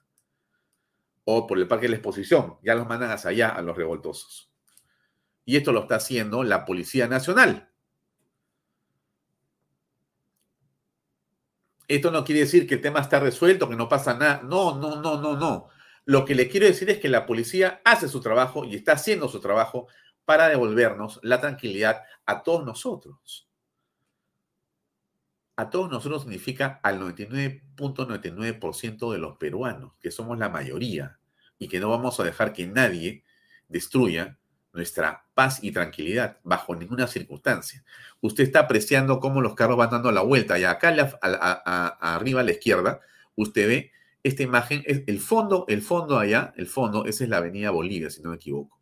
o por el Parque de la Exposición. Ya los mandan hacia allá, a los revoltosos. Y esto lo está haciendo la Policía Nacional. Esto no quiere decir que el tema está resuelto, que no pasa nada. No, no, no, no, no. Lo que le quiero decir es que la policía hace su trabajo y está haciendo su trabajo para devolvernos la tranquilidad a todos nosotros a todos nosotros significa al 99.99% de los peruanos, que somos la mayoría, y que no vamos a dejar que nadie destruya nuestra paz y tranquilidad bajo ninguna circunstancia. Usted está apreciando cómo los carros van dando la vuelta y acá arriba a la izquierda usted ve esta imagen, el fondo, el fondo allá, el fondo, esa es la avenida Bolivia, si no me equivoco.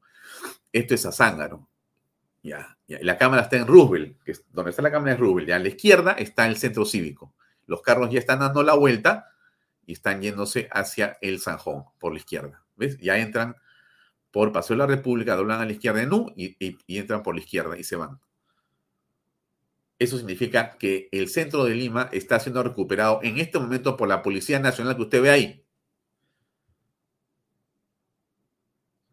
Esto es a Zángaro. Ya, La cámara está en Roosevelt, que es donde está la cámara es Roosevelt. Ya a la izquierda está el centro cívico. Los carros ya están dando la vuelta y están yéndose hacia el Sanjón, por la izquierda. ¿Ves? Ya entran por Paseo de la República, doblan a la izquierda en U y, y entran por la izquierda y se van. Eso significa que el centro de Lima está siendo recuperado en este momento por la Policía Nacional que usted ve ahí.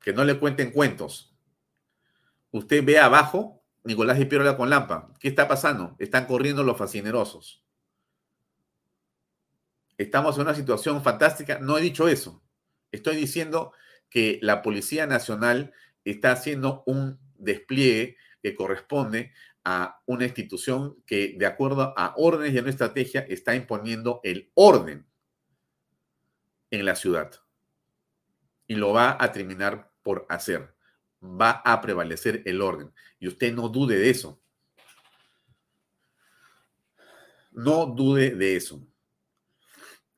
Que no le cuenten cuentos Usted ve abajo Nicolás Pirola con Lampa. ¿Qué está pasando? Están corriendo los fascinerosos. Estamos en una situación fantástica. No he dicho eso. Estoy diciendo que la Policía Nacional está haciendo un despliegue que corresponde a una institución que, de acuerdo a órdenes y a una estrategia, está imponiendo el orden en la ciudad. Y lo va a terminar por hacer va a prevalecer el orden. Y usted no dude de eso. No dude de eso.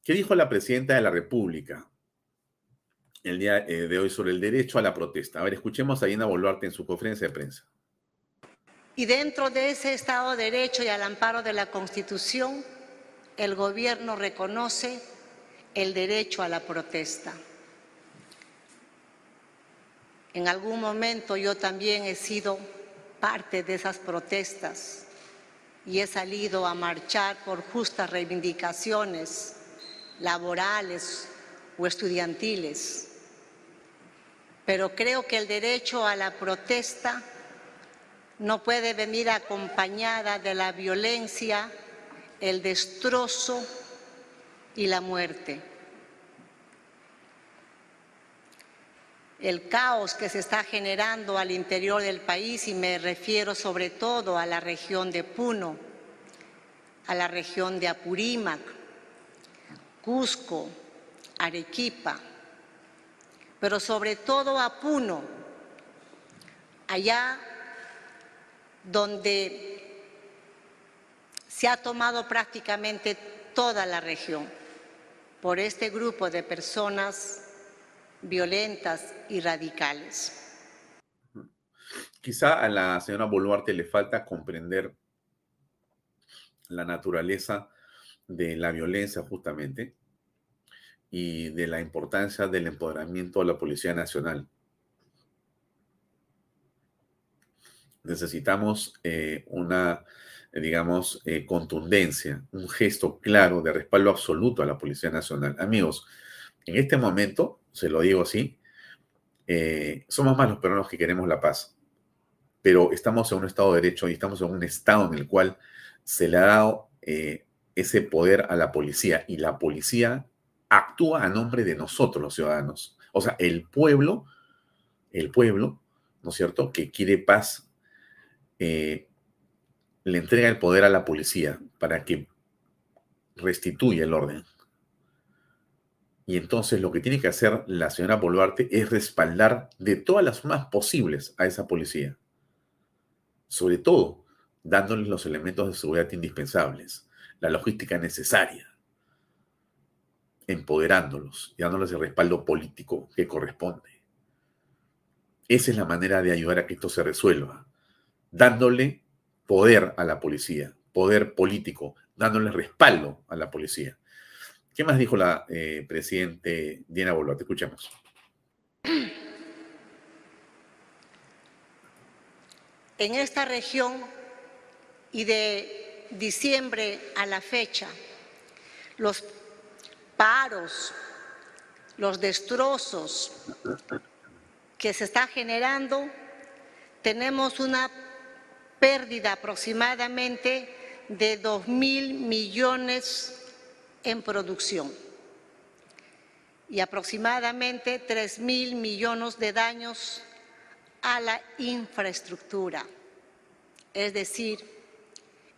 ¿Qué dijo la presidenta de la República el día eh, de hoy sobre el derecho a la protesta? A ver, escuchemos a Dina Boluarte en su conferencia de prensa. Y dentro de ese Estado de Derecho y al amparo de la Constitución, el gobierno reconoce el derecho a la protesta. En algún momento yo también he sido parte de esas protestas y he salido a marchar por justas reivindicaciones laborales o estudiantiles. Pero creo que el derecho a la protesta no puede venir acompañada de la violencia, el destrozo y la muerte. el caos que se está generando al interior del país y me refiero sobre todo a la región de Puno, a la región de Apurímac, Cusco, Arequipa, pero sobre todo a Puno, allá donde se ha tomado prácticamente toda la región por este grupo de personas violentas y radicales. Quizá a la señora Boluarte le falta comprender la naturaleza de la violencia justamente y de la importancia del empoderamiento de la Policía Nacional. Necesitamos eh, una, digamos, eh, contundencia, un gesto claro de respaldo absoluto a la Policía Nacional. Amigos, en este momento, se lo digo así, eh, somos más los peruanos que queremos la paz, pero estamos en un Estado de Derecho y estamos en un Estado en el cual se le ha dado eh, ese poder a la policía y la policía actúa a nombre de nosotros los ciudadanos. O sea, el pueblo, el pueblo, ¿no es cierto?, que quiere paz, eh, le entrega el poder a la policía para que restituya el orden. Y entonces lo que tiene que hacer la señora Boluarte es respaldar de todas las formas posibles a esa policía. Sobre todo, dándoles los elementos de seguridad indispensables, la logística necesaria, empoderándolos y dándoles el respaldo político que corresponde. Esa es la manera de ayudar a que esto se resuelva, dándole poder a la policía, poder político, dándole respaldo a la policía. ¿Qué más dijo la eh, presidente Diana Boluarte? Escuchemos. En esta región y de diciembre a la fecha, los paros, los destrozos que se está generando, tenemos una pérdida aproximadamente de dos mil millones en producción y aproximadamente 3 mil millones de daños a la infraestructura, es decir,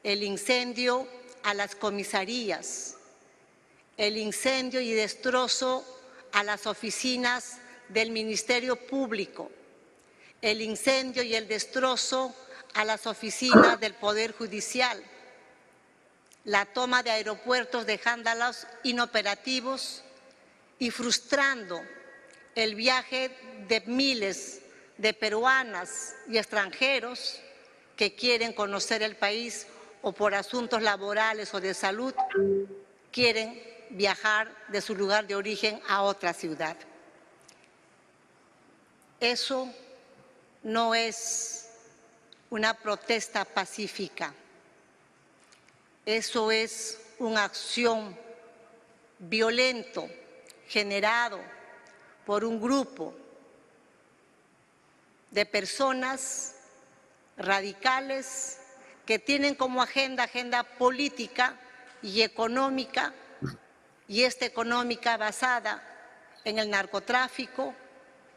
el incendio a las comisarías, el incendio y destrozo a las oficinas del Ministerio Público, el incendio y el destrozo a las oficinas del Poder Judicial, la toma de aeropuertos dejándolos inoperativos y frustrando el viaje de miles de peruanas y extranjeros que quieren conocer el país o por asuntos laborales o de salud quieren viajar de su lugar de origen a otra ciudad. Eso no es una protesta pacífica eso es una acción violento generado por un grupo de personas radicales que tienen como agenda agenda política y económica, y esta económica basada en el narcotráfico,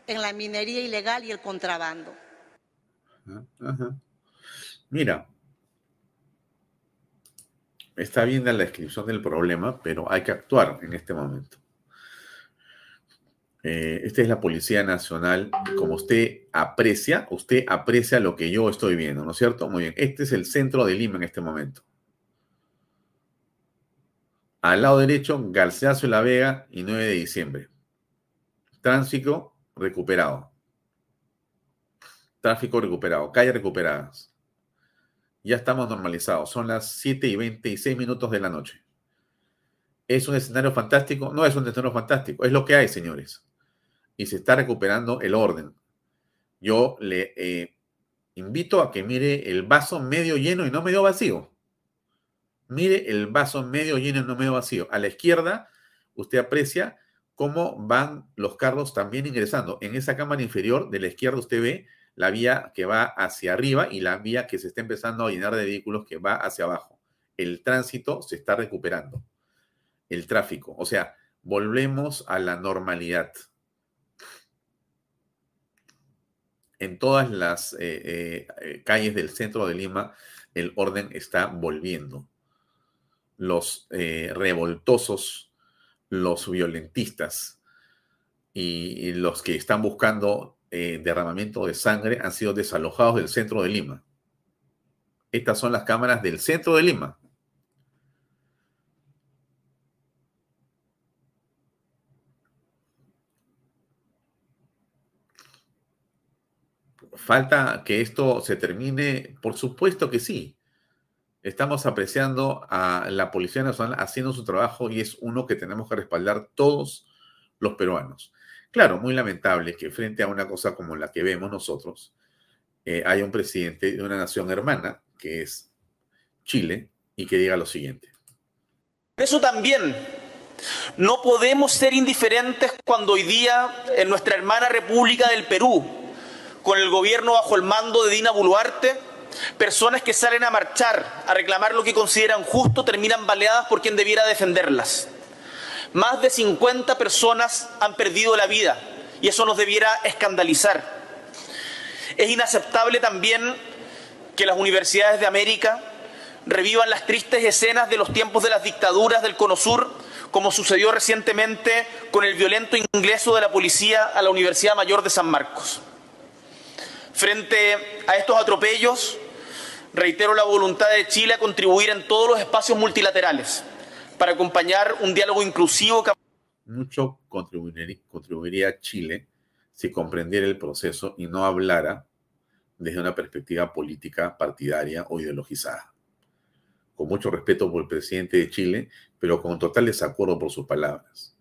en la minería ilegal y el contrabando. Mira, Está bien la descripción del problema, pero hay que actuar en este momento. Eh, esta es la Policía Nacional. Como usted aprecia, usted aprecia lo que yo estoy viendo, ¿no es cierto? Muy bien. Este es el centro de Lima en este momento. Al lado derecho, Garciaso y La Vega y 9 de diciembre. Tránsito recuperado. Tráfico recuperado. Calles recuperadas ya estamos normalizados. Son las 7 y 26 minutos de la noche. ¿Es un escenario fantástico? No es un escenario fantástico, es lo que hay, señores. Y se está recuperando el orden. Yo le eh, invito a que mire el vaso medio lleno y no medio vacío. Mire el vaso medio lleno y no medio vacío. A la izquierda, usted aprecia cómo van los carros también ingresando. En esa cámara inferior de la izquierda usted ve la vía que va hacia arriba y la vía que se está empezando a llenar de vehículos que va hacia abajo. El tránsito se está recuperando, el tráfico. O sea, volvemos a la normalidad. en todas las eh, eh, eh, calles del centro de Lima el orden está volviendo. Los revoltosos, los violentistas y, los que están buscando derramamiento de sangre han sido desalojados del centro de Lima. Estas son las cámaras del centro de Lima. ¿Falta que esto se termine? Por supuesto que sí. Estamos apreciando a la Policía Nacional haciendo su trabajo y es uno que tenemos que respaldar todos los peruanos. Claro, muy lamentable que frente a una cosa como la que vemos nosotros, eh, haya un presidente de una nación hermana, que es Chile, y que diga lo siguiente. Eso también no podemos ser indiferentes cuando hoy día en nuestra hermana República del Perú con el gobierno bajo el mando de Dina Boluarte, personas que salen a marchar, a reclamar lo que consideran justo, terminan baleadas por quien debiera defenderlas. Más de 50 personas han perdido la vida y eso nos debiera escandalizar. Es inaceptable también que las universidades de América revivan las tristes escenas de los tiempos de las dictaduras del Cono Sur, como sucedió recientemente con el violento ingreso de la policía a la Universidad Mayor de San Marcos. Frente a estos atropellos, reitero la voluntad de Chile a contribuir en todos los espacios multilaterales para acompañar un diálogo inclusivo. Mucho contribuiría, contribuiría Chile si comprendiera el proceso y no hablara desde una perspectiva política partidaria o ideologizada. Con mucho respeto por el presidente de Chile, pero con total desacuerdo por sus palabras.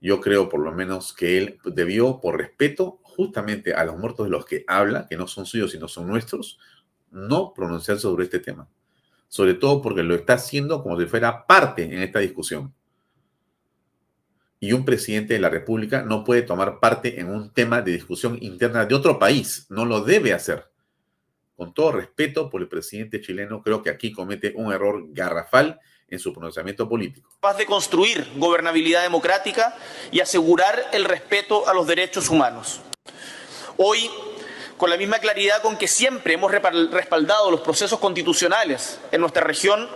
Yo creo por lo menos que él debió, por respeto justamente a los muertos de los que habla, que no son suyos sino son nuestros, no pronunciarse sobre este tema. Sobre todo porque lo está haciendo como si fuera parte en esta discusión. Y un presidente de la República no puede tomar parte en un tema de discusión interna de otro país. No lo debe hacer. Con todo respeto por el presidente chileno, creo que aquí comete un error garrafal en su pronunciamiento político. Capaz de construir gobernabilidad democrática y asegurar el respeto a los derechos humanos. Hoy, con la misma claridad con que siempre hemos respaldado los procesos constitucionales en nuestra región,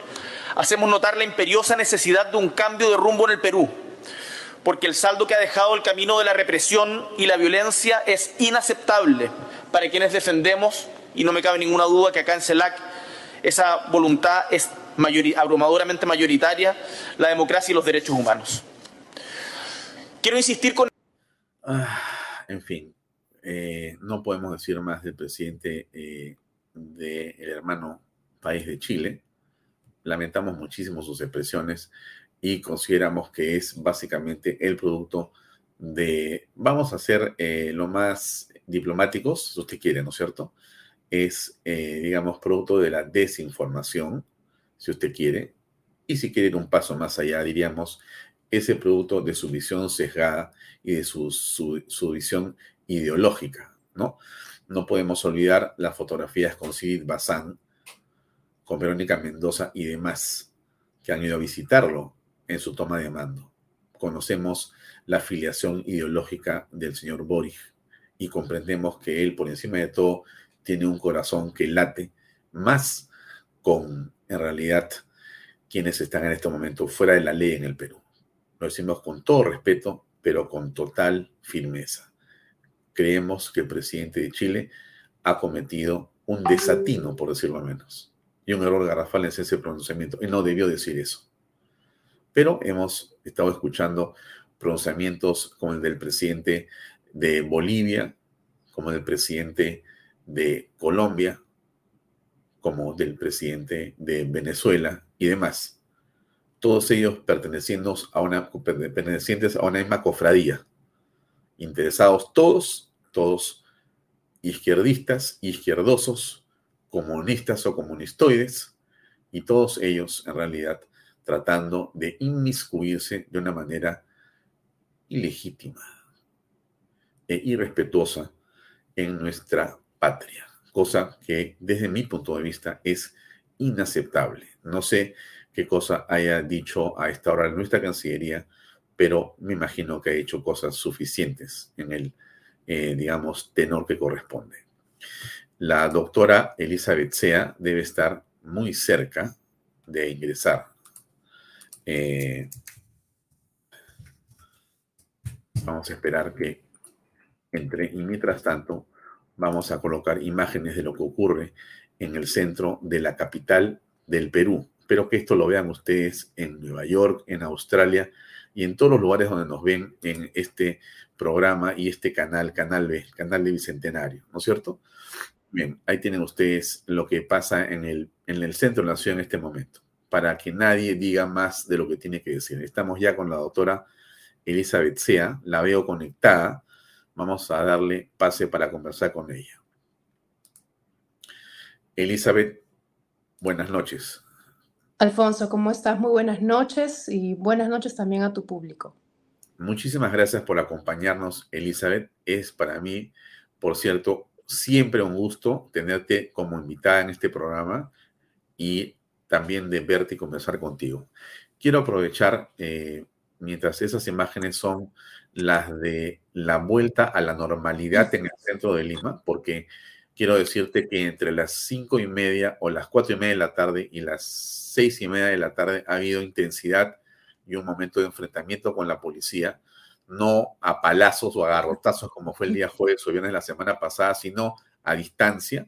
hacemos notar la imperiosa necesidad de un cambio de rumbo en el Perú, porque el saldo que ha dejado el camino de la represión y la violencia es inaceptable para quienes defendemos, y no me cabe ninguna duda que acá en CELAC esa voluntad es abrumadoramente mayoritaria, la democracia y los derechos humanos. Quiero insistir con... Ah, en fin, eh, no podemos decir más del presidente eh, del hermano país de Chile. Lamentamos muchísimo sus expresiones y consideramos que es básicamente el producto de, vamos a ser eh, lo más diplomáticos, si usted quiere, ¿no es cierto? Es, digamos, producto de la desinformación, si usted quiere, y si quiere ir un paso más allá, diríamos, ese producto de su visión sesgada y de su, su visión ideológica, ¿no? No podemos olvidar las fotografías con Sid Bazán, con Verónica Mendoza y demás, que han ido a visitarlo en su toma de mando. Conocemos la afiliación ideológica del señor Boric y comprendemos que él, por encima de todo, tiene un corazón que late más con, en realidad, quienes están en este momento fuera de la ley en el Perú. Lo decimos con todo respeto, pero con total firmeza creemos que el presidente de Chile ha cometido un desatino, por decirlo menos, y un error garrafal en ese pronunciamiento. Y no debió decir eso. Pero hemos estado escuchando pronunciamientos como el del presidente de Bolivia, como el del presidente de Colombia, como del presidente de Venezuela y demás. Todos ellos perteneciendo a una, pertenecientes a una misma cofradía interesados todos, todos izquierdistas, izquierdosos, comunistas o comunistoides, y todos ellos en realidad tratando de inmiscuirse de una manera ilegítima e irrespetuosa en nuestra patria, cosa que desde mi punto de vista es inaceptable. No sé qué cosa haya dicho a esta hora nuestra Cancillería pero me imagino que ha hecho cosas suficientes en el eh, digamos, tenor que corresponde. La doctora Elizabeth Sea debe estar muy cerca de ingresar. Eh, vamos a esperar que entre y mientras tanto vamos a colocar imágenes de lo que ocurre en el centro de la capital del Perú. Espero que esto lo vean ustedes en Nueva York, en Australia y en todos los lugares donde nos ven en este programa y este canal, Canal B, Canal de Bicentenario, ¿no es cierto? Bien, ahí tienen ustedes lo que pasa en el, en el centro de la ciudad en este momento, para que nadie diga más de lo que tiene que decir. Estamos ya con la doctora Elizabeth Sea, la veo conectada. Vamos a darle pase para conversar con ella. Elizabeth, buenas noches. Alfonso, ¿cómo estás? Muy buenas noches y buenas noches también a tu público. Muchísimas gracias por acompañarnos, Elizabeth. Es para mí, por cierto, siempre un gusto tenerte como invitada en este programa y también de verte y conversar contigo. Quiero aprovechar, eh, mientras esas imágenes son las de la vuelta a la normalidad en el centro de Lima, porque quiero decirte que entre las cinco y media o las cuatro y media de la tarde y las seis y media de la tarde ha habido intensidad y un momento de enfrentamiento con la policía, no a palazos o a garrotazos como fue el día jueves o viernes de la semana pasada, sino a distancia.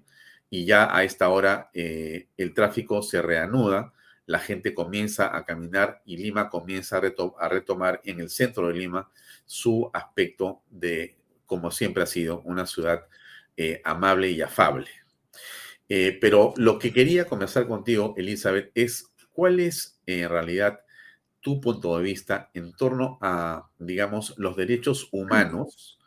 Y ya a esta hora eh, el tráfico se reanuda, la gente comienza a caminar y Lima comienza a, retomar en el centro de Lima su aspecto de, como siempre ha sido, una ciudad eh, amable y afable. Eh, pero lo que quería conversar contigo, Elizabeth, es cuál es en realidad tu punto de vista en torno a, digamos, los derechos humanos,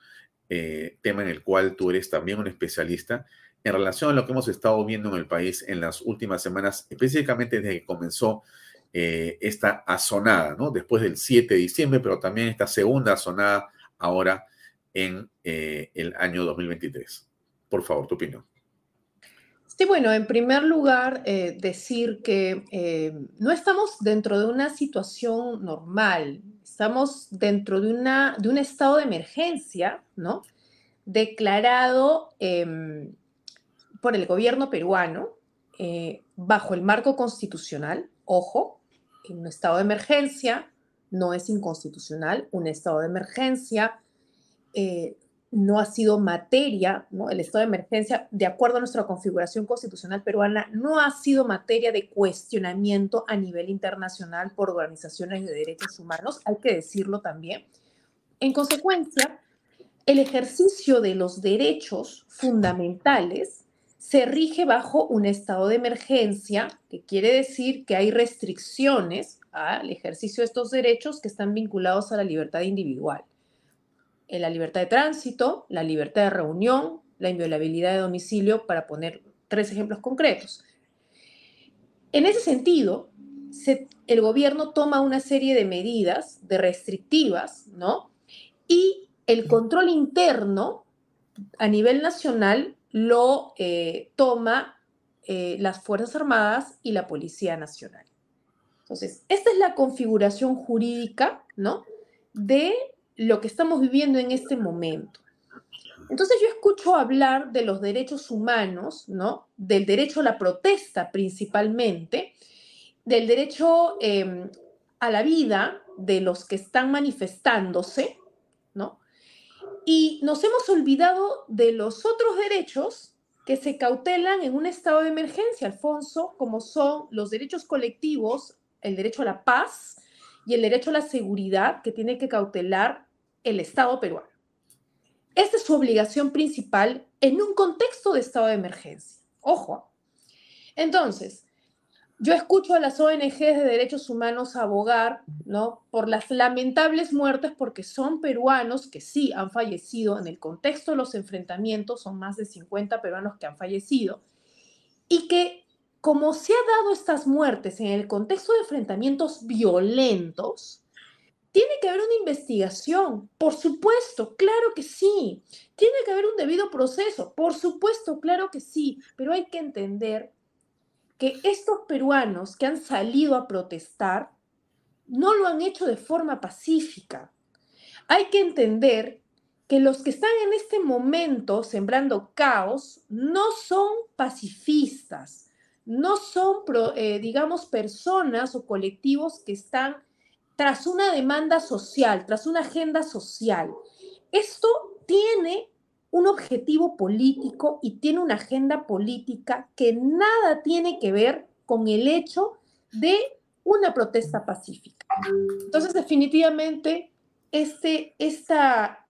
eh, tema en el cual tú eres también un especialista, en relación a lo que hemos estado viendo en el país en las últimas semanas, específicamente desde que comenzó esta azonada, ¿no? Después del 7 de diciembre, pero también esta segunda azonada ahora en el año 2023. Por favor, tu opinión. Sí, bueno, en primer lugar, eh, decir que eh, no estamos dentro de una situación normal, estamos dentro de, una, de un estado de emergencia, ¿no? Declarado em, por el gobierno peruano eh, bajo el marco constitucional, ojo, en un estado de emergencia no es inconstitucional, un estado de emergencia no ha sido materia, ¿no? el estado de emergencia, de acuerdo a nuestra configuración constitucional peruana, no ha sido materia de cuestionamiento a nivel internacional por organizaciones de derechos humanos, hay que decirlo también. En consecuencia, el ejercicio de los derechos fundamentales se rige bajo un estado de emergencia, que quiere decir que hay restricciones al ejercicio de estos derechos que están vinculados a la libertad individual en la libertad de tránsito, la libertad de reunión, la inviolabilidad de domicilio, para poner tres ejemplos concretos. En ese sentido, el gobierno toma una serie de medidas de restrictivas, ¿no? Y el control interno a nivel nacional lo eh, toma eh, las Fuerzas Armadas y la Policía Nacional. Entonces, esta es la configuración jurídica, ¿no? De lo que estamos viviendo en este momento. Entonces yo escucho hablar de los derechos humanos, ¿no? Del derecho a la protesta principalmente, del derecho em, a la vida de los que están manifestándose, ¿no? Y nos hemos olvidado de los otros derechos que se cautelan en un estado de emergencia, Alfonso, como son los derechos colectivos, el derecho a la paz y el derecho a la seguridad que tiene que cautelar el Estado peruano. Esta es su obligación principal en un contexto de estado de emergencia. Ojo. Entonces, yo escucho a las ONGs de derechos humanos abogar, ¿no? Por las lamentables muertes porque son peruanos que sí han fallecido en el contexto de los enfrentamientos, son más de 50 peruanos que han fallecido y que como se ha dado estas muertes en el contexto de enfrentamientos violentos, tiene que haber una investigación, por supuesto, claro que sí. Tiene que haber un debido proceso, por supuesto, claro que sí. Pero hay que entender que estos peruanos que han salido a protestar no lo han hecho de forma pacífica. Hay que entender que los que están en este momento sembrando caos no son pacifistas, no son, eh, digamos, personas o colectivos que están tras una demanda social, tras una agenda social. Esto tiene un objetivo político y tiene una agenda política que nada tiene que ver con el hecho de una protesta pacífica. Entonces, definitivamente, este, esta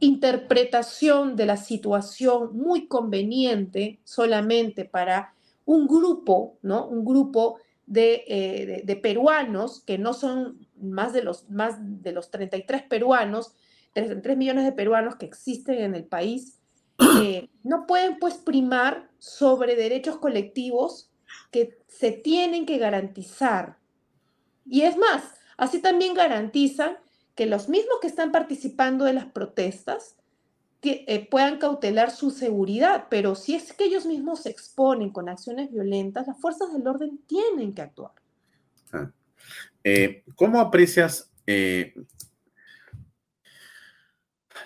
interpretación de la situación muy conveniente solamente para un grupo, ¿no? Un grupo de, eh, peruanos que no son más de los, más de los 33 peruanos, 33 millones de peruanos que existen en el país, eh, no pueden pues primar sobre derechos colectivos que se tienen que garantizar. Y es más, así también garantizan que los mismos que están participando de las protestas eh, puedan cautelar su seguridad, pero si es que ellos mismos se exponen con acciones violentas, las fuerzas del orden tienen que actuar. Ah. Eh, ¿Cómo aprecias eh,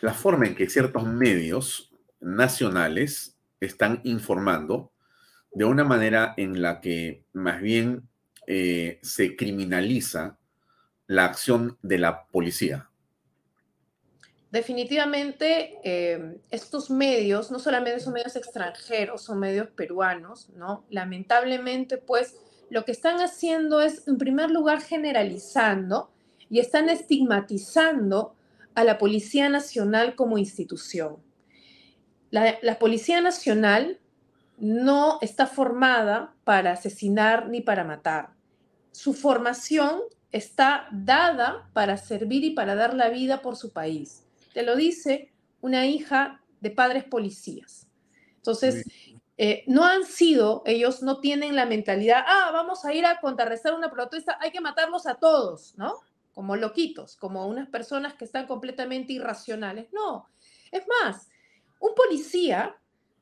la forma en que ciertos medios nacionales están informando de una manera en la que más bien se criminaliza la acción de la policía? Definitivamente, eh, estos medios, no solamente son medios extranjeros, son medios peruanos, ¿no? Lamentablemente, pues, lo que están haciendo es, en primer lugar, generalizando y están estigmatizando a la Policía Nacional como institución. La, la Policía Nacional no está formada para asesinar ni para matar. Su formación está dada para servir y para dar la vida por su país. Te lo dice una hija de padres policías. Entonces, eh, no han sido, ellos no tienen la mentalidad, ah, vamos a ir a contrarrestar una protesta, hay que matarlos a todos, ¿no? Como loquitos, como unas personas que están completamente irracionales. No, es más, un policía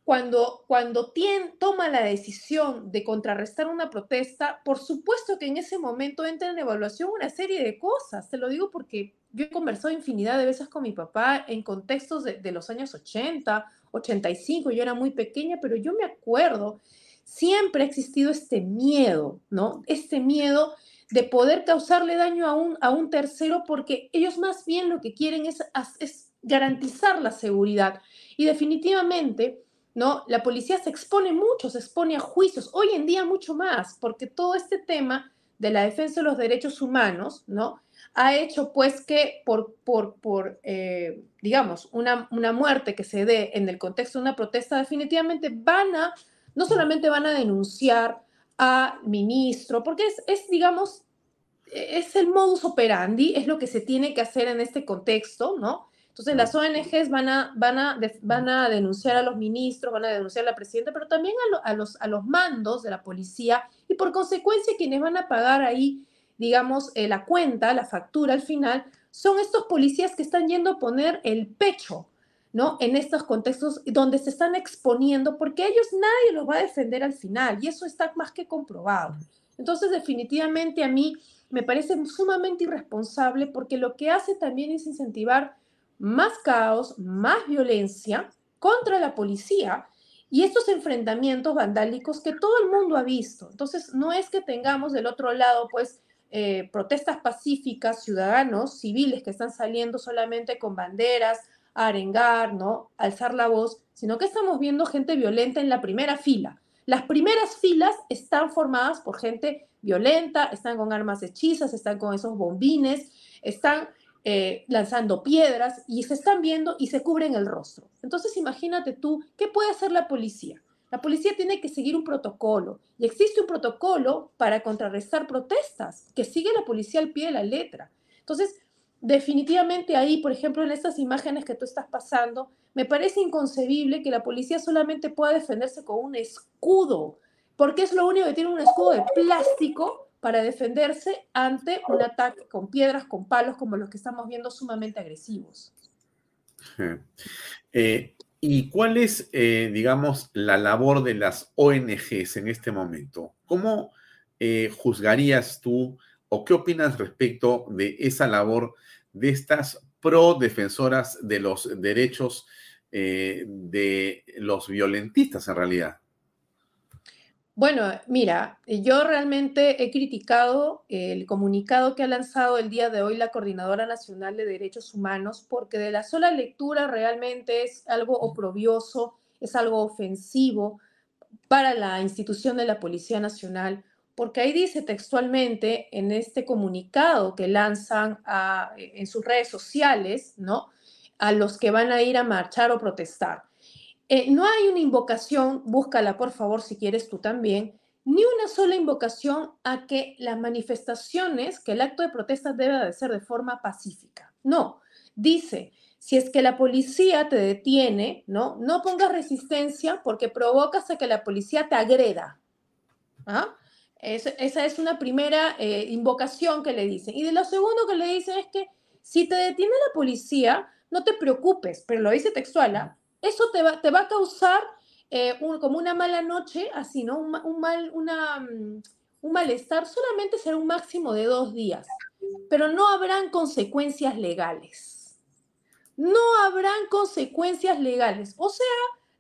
cuando, cuando toma la decisión de contrarrestar una protesta, por supuesto que en ese momento entra en evaluación una serie de cosas. Te lo digo porque yo he conversado infinidad de veces con mi papá en contextos de, de los años 80, 85, yo era muy pequeña, pero yo me acuerdo, siempre ha existido este miedo, ¿no? Este miedo de poder causarle daño a un, a un tercero porque ellos más bien lo que quieren es, es garantizar la seguridad. Y definitivamente ¿no? La policía se expone mucho, se expone a juicios, hoy en día mucho más, porque todo este tema de la defensa de los derechos humanos, ¿no? Ha hecho pues que por, por, por eh, digamos, una, una muerte que se dé en el contexto de una protesta, definitivamente van a, no solamente van a denunciar al ministro, porque es, es, digamos, es el modus operandi, es lo que se tiene que hacer en este contexto, ¿no? Entonces las ONGs van a, van, a, van a denunciar a los ministros, van a denunciar a la presidenta, pero también a, los, a los mandos de la policía y por consecuencia quienes van a pagar ahí, digamos, eh, la cuenta, la factura al final, son estos policías que están yendo a poner el pecho, ¿no? En estos contextos donde se están exponiendo, porque ellos nadie los va a defender al final y eso está más que comprobado. Entonces, definitivamente a mí me parece sumamente irresponsable porque lo que hace también es incentivar más caos, más violencia contra la policía y estos enfrentamientos vandálicos que todo el mundo ha visto. Entonces, no es que tengamos del otro lado, pues, eh, protestas pacíficas, ciudadanos, civiles que están saliendo solamente con banderas, a arengar, ¿no? alzar la voz, sino que estamos viendo gente violenta en la primera fila. Las primeras filas están formadas por gente violenta, están con armas hechizas, están con esos bombines, están eh, lanzando piedras y se están viendo y se cubren el rostro. Entonces imagínate tú, ¿qué puede hacer la policía? La policía tiene que seguir un protocolo y existe un protocolo para contrarrestar protestas que sigue la policía al pie de la letra. Entonces, definitivamente ahí, por ejemplo, en estas imágenes que tú estás pasando, me parece inconcebible que la policía solamente pueda defenderse con un escudo, porque es lo único que tiene un escudo de plástico para defenderse ante un ataque con piedras, con palos, como los que estamos viendo sumamente agresivos. Eh, ¿Y cuál es, eh, digamos, la labor de las ONGs en este momento? ¿Cómo eh, juzgarías tú o qué opinas respecto de esa labor de estas pro defensoras de los derechos de los violentistas en realidad. Bueno, mira, yo realmente he criticado el comunicado que ha lanzado el día de hoy la Coordinadora Nacional de Derechos Humanos porque de la sola lectura realmente es algo oprobioso, es algo ofensivo para la institución de la Policía Nacional, porque ahí dice textualmente en este comunicado que lanzan en sus redes sociales, ¿no? A los que van a ir a marchar o protestar eh, no hay una invocación, búscala por favor si quieres tú también, ni una sola invocación a que las manifestaciones, que el acto de protesta debe de ser de forma pacífica. No, dice, si es que la policía te detiene, ¿no? No pongas resistencia porque provocas a que la policía te agreda. ¿Ah? esa es una primera eh, invocación que le dicen. Y de lo segundo que le dicen es que si te detiene la policía, no te preocupes, pero lo dice textual, ¿ah? Eso te va, te va a causar eh, como una mala noche, así, ¿no? Un, mal, mm, un malestar, solamente será un máximo de dos días, pero no habrán consecuencias legales. No habrán consecuencias legales. O sea,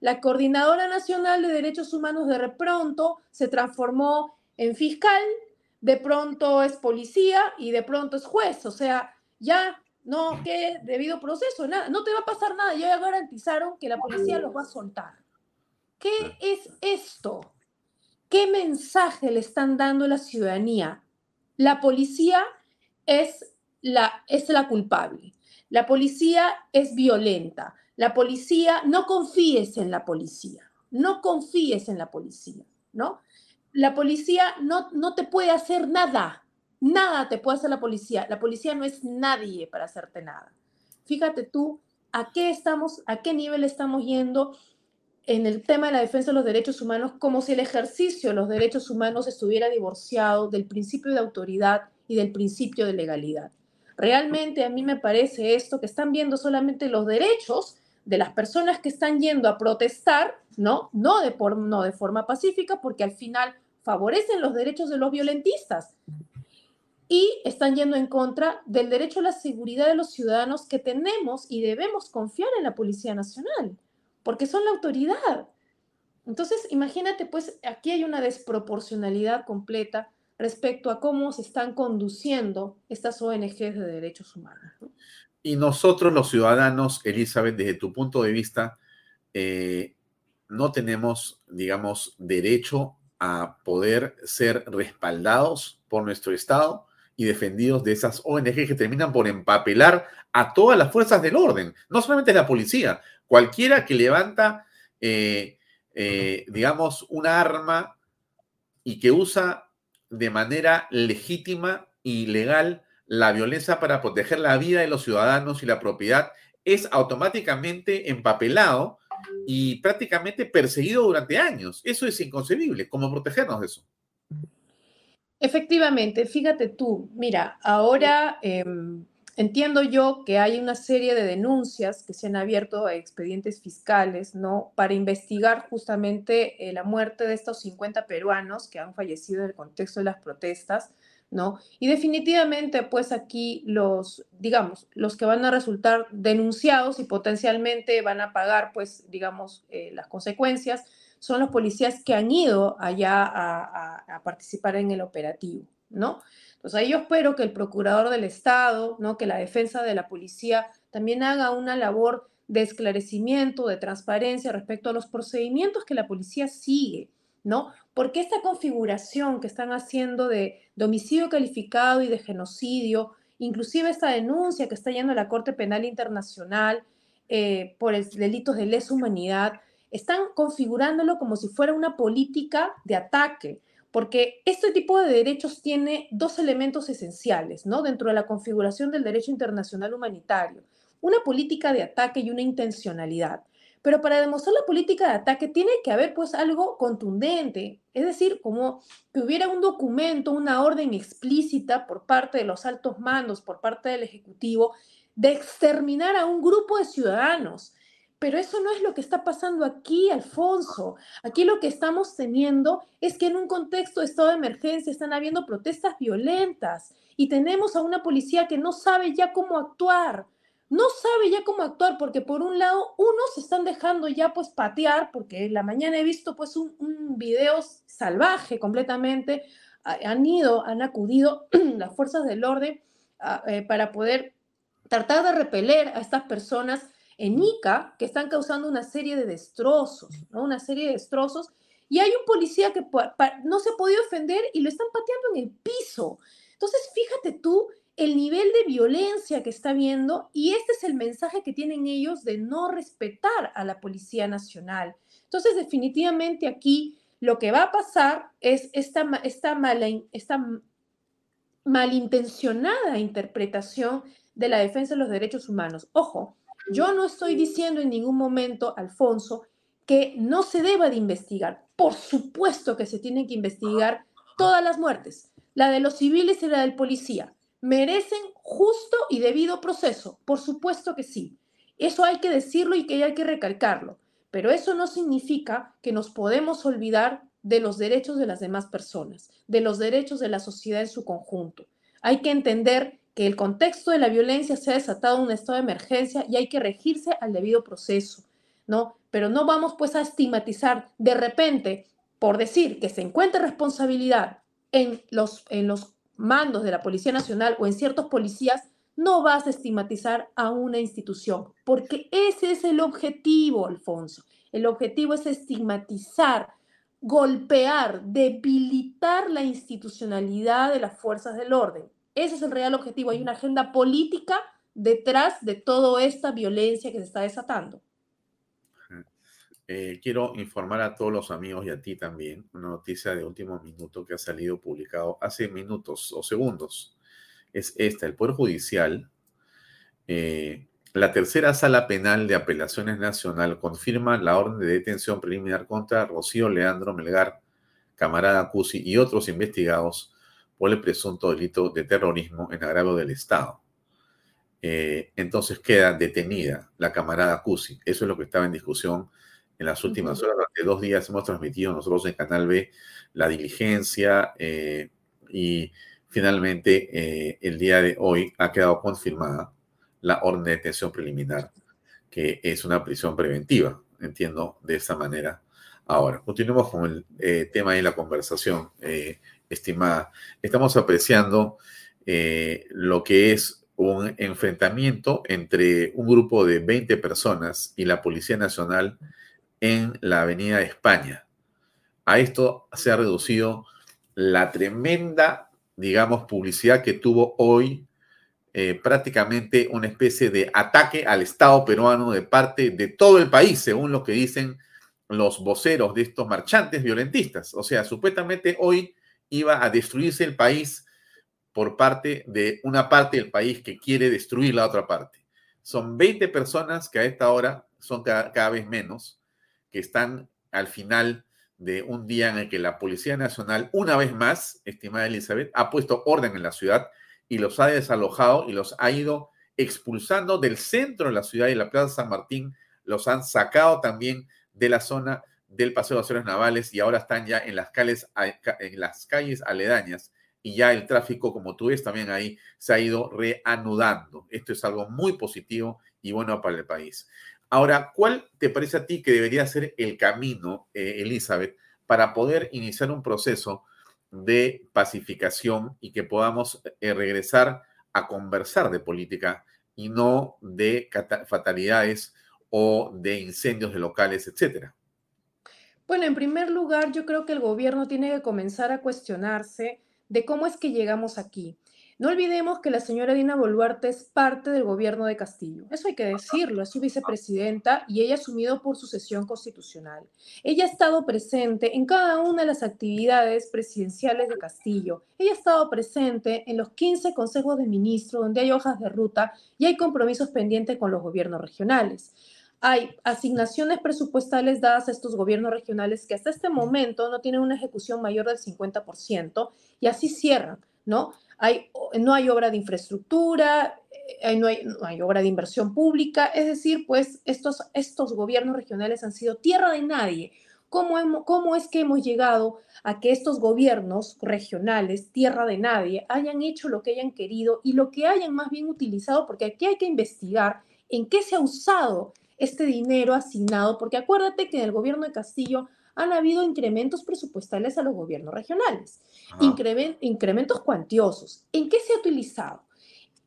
la Coordinadora Nacional de Derechos Humanos de repronto se transformó en fiscal, de pronto es policía y de pronto es juez. O sea, ya no, que debido proceso, nada, no te va a pasar nada, ya garantizaron que la policía los va a soltar. ¿Qué es esto? ¿Qué mensaje le están dando a la ciudadanía? La policía es la, es la culpable. La policía es violenta. La policía, no confíes en la policía. No confíes en la policía, ¿no? La policía no, no te puede hacer nada. Nada te puede hacer la policía. La policía no es nadie para hacerte nada. Fíjate tú a qué estamos, a qué nivel estamos yendo en el tema de la defensa de los derechos humanos, como si el ejercicio de los derechos humanos estuviera divorciado del principio de autoridad y del principio de legalidad. Realmente a mí me parece esto que están viendo solamente los derechos de las personas que están yendo a protestar, ¿no? No de, no de forma pacífica, porque al final favorecen los derechos de los violentistas y están yendo en contra del derecho a la seguridad de los ciudadanos que tenemos y debemos confiar en la Policía Nacional, porque son la autoridad. Entonces, imagínate, pues aquí hay una desproporcionalidad completa respecto a cómo se están conduciendo estas ONGs de derechos humanos. Y nosotros los ciudadanos, Elizabeth, desde tu punto de vista, eh, no tenemos, digamos, derecho a poder ser respaldados por nuestro Estado y defendidos de esas ONG que terminan por empapelar a todas las fuerzas del orden, no solamente la policía, cualquiera que levanta, eh, eh, digamos, una arma y que usa de manera legítima y legal la violencia para proteger la vida de los ciudadanos y la propiedad, es automáticamente empapelado y prácticamente perseguido durante años. Eso es inconcebible. ¿Cómo protegernos de eso? Efectivamente, fíjate tú, mira, ahora em, entiendo yo que hay una serie de denuncias que se han abierto a expedientes fiscales, ¿no? Para investigar justamente eh, la muerte de estos 50 peruanos que han fallecido en el contexto de las protestas, ¿no? Y definitivamente, pues aquí los, digamos, los que van a resultar denunciados y potencialmente van a pagar, pues, digamos, eh, las consecuencias son los policías que han ido allá a, participar en el operativo, ¿no? Entonces ahí yo espero que el procurador del Estado, ¿no? Que la defensa de la policía también haga una labor de esclarecimiento, de transparencia respecto a los procedimientos que la policía sigue, ¿no? Porque esta configuración que están haciendo de, homicidio calificado y de genocidio, inclusive esta denuncia que está yendo a la Corte Penal Internacional eh, por el delitos de lesa humanidad, están configurándolo como si fuera una política de ataque, porque este tipo de derechos tiene dos elementos esenciales, ¿no? Dentro de la configuración del derecho internacional humanitario, una política de ataque y una intencionalidad. Pero para demostrar la política de ataque tiene que haber pues algo contundente, es decir, como que hubiera un documento, una orden explícita por parte de los altos mandos, por parte del Ejecutivo, de exterminar a un grupo de ciudadanos, pero eso no es lo que está pasando aquí, Alfonso. Aquí lo que estamos teniendo es que en un contexto de estado de emergencia están habiendo protestas violentas y tenemos a una policía que no sabe ya cómo actuar. no sabe ya cómo actuar, porque por un lado, unos se están dejando ya pues patear, porque en la mañana he visto pues un, un video salvaje completamente, han ido, han acudido las fuerzas del orden eh, para poder tratar de repeler a estas personas en Ica que están causando una serie de destrozos, ¿no? Una serie de destrozos. Y hay un policía que no se ha podido defender y lo están pateando en el piso. Entonces, fíjate tú el nivel de violencia que está viendo y este es el mensaje que tienen ellos de no respetar a la Policía Nacional. Entonces, definitivamente aquí lo que va a pasar es esta, esta, mala, esta malintencionada interpretación de la defensa de los derechos humanos. Ojo, yo no estoy diciendo en ningún momento, Alfonso, que no se deba de investigar. Por supuesto que se tienen que investigar todas las muertes, la de los civiles y la del policía. ¿Merecen justo y debido proceso? Por supuesto que sí. Eso hay que decirlo y que hay que recalcarlo. Pero eso no significa que nos podemos olvidar de los derechos de las demás personas, de los derechos de la sociedad en su conjunto. Hay que entender que el contexto de la violencia se ha desatado un estado de emergencia y hay que regirse al debido proceso, ¿no? Pero no vamos pues a estigmatizar de repente por decir que se encuentra responsabilidad en los, en los mandos de la Policía Nacional o en ciertos policías, no vas a estigmatizar a una institución, porque ese es el objetivo, Alfonso. El objetivo es estigmatizar, golpear, debilitar la institucionalidad de las fuerzas del orden. Ese es el real objetivo. Hay una agenda política detrás de toda esta violencia que se está desatando. Eh, quiero informar a todos los amigos y a ti también una noticia de último minuto que ha salido publicado hace minutos o segundos. Es esta, el Poder Judicial, eh, la tercera sala penal de apelaciones nacional confirma la orden de detención preliminar contra Rocío Leandro Melgar, camarada Cusi y otros investigados por el presunto delito de terrorismo en agravio del Estado. Eh, entonces queda detenida la camarada Cusi. Eso es lo que estaba en discusión en las últimas horas. Durante dos días hemos transmitido nosotros en Canal B la diligencia eh, y finalmente eh, el día de hoy ha quedado confirmada la orden de detención preliminar, que es una prisión preventiva, entiendo de esta manera. Ahora, continuemos con el eh, tema y la conversación, estimada. Estamos apreciando lo que es un enfrentamiento entre un grupo de 20 personas y la Policía Nacional en la Avenida España. A esto se ha reducido la tremenda, digamos, publicidad que tuvo hoy eh, prácticamente una especie de ataque al Estado peruano de parte de todo el país, según lo que dicen los voceros de estos marchantes violentistas. O sea, supuestamente hoy iba a destruirse el país por parte de una parte del país que quiere destruir la otra parte. Son 20 personas que a esta hora son cada vez menos, que están al final de un día en el que la Policía Nacional, una vez más, estimada Elizabeth, ha puesto orden en la ciudad y los ha desalojado y los ha ido expulsando del centro de la ciudad y la Plaza San Martín, los han sacado también de la zona del Paseo de Acciones Navales y ahora están ya en las calles, en las calles aledañas y ya el tráfico, como tú ves también ahí, se ha ido reanudando. Esto es algo muy positivo y bueno para el país. Ahora, ¿cuál te parece a ti que debería ser el camino, eh, Elizabeth, para poder iniciar un proceso de pacificación y que podamos eh, regresar a conversar de política y no de fatalidades o de incendios de locales, etcétera? Bueno, en primer lugar, yo creo que el gobierno tiene que comenzar a cuestionarse de cómo es que llegamos aquí. No olvidemos que la señora Dina Boluarte es parte del gobierno de Castillo. Eso hay que decirlo, es su vicepresidenta y ella ha asumido por sucesión constitucional. Ella ha estado presente en cada una de las actividades presidenciales de Castillo. Ella ha estado presente en los 15 consejos de ministros donde hay hojas de ruta y hay compromisos pendientes con los gobiernos regionales hay asignaciones presupuestales dadas a estos gobiernos regionales que hasta este momento no tienen una ejecución mayor del 50% y así cierran, ¿no? no hay obra de infraestructura, eh, no hay, no hay, obra de inversión pública, es decir, pues estos, estos gobiernos regionales han sido tierra de nadie, ¿Cómo, ¿Cómo es que hemos llegado a que estos gobiernos regionales, tierra de nadie, hayan hecho lo que hayan querido y lo que hayan más bien utilizado? Porque aquí hay que investigar en qué se ha usado este dinero asignado, porque acuérdate que en el gobierno de Castillo han habido incrementos presupuestales a los gobiernos regionales, incremen- incrementos cuantiosos. ¿En qué se ha utilizado?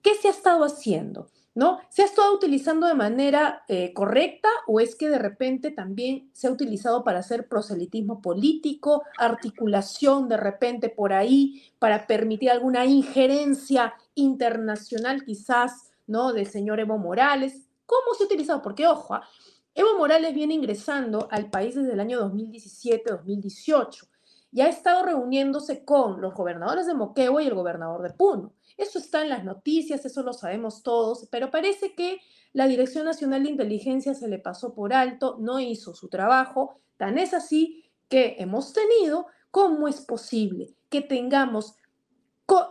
¿Qué se ha estado haciendo? ¿No? ¿Se ha estado utilizando de manera eh, correcta o es que de repente también se ha utilizado para hacer proselitismo político, articulación de repente por ahí para permitir alguna injerencia internacional quizás, ¿no? Del señor Evo Morales. ¿Cómo se ha utilizado? Porque, ojo, ah, Evo Morales viene ingresando al país desde el año 2017-2018 y ha estado reuniéndose con los gobernadores de Moquegua y el gobernador de Puno. Eso está en las noticias, eso lo sabemos todos, pero parece que la Dirección Nacional de Inteligencia se le pasó por alto, no hizo su trabajo. Tan es así que hemos tenido, ¿cómo es posible que tengamos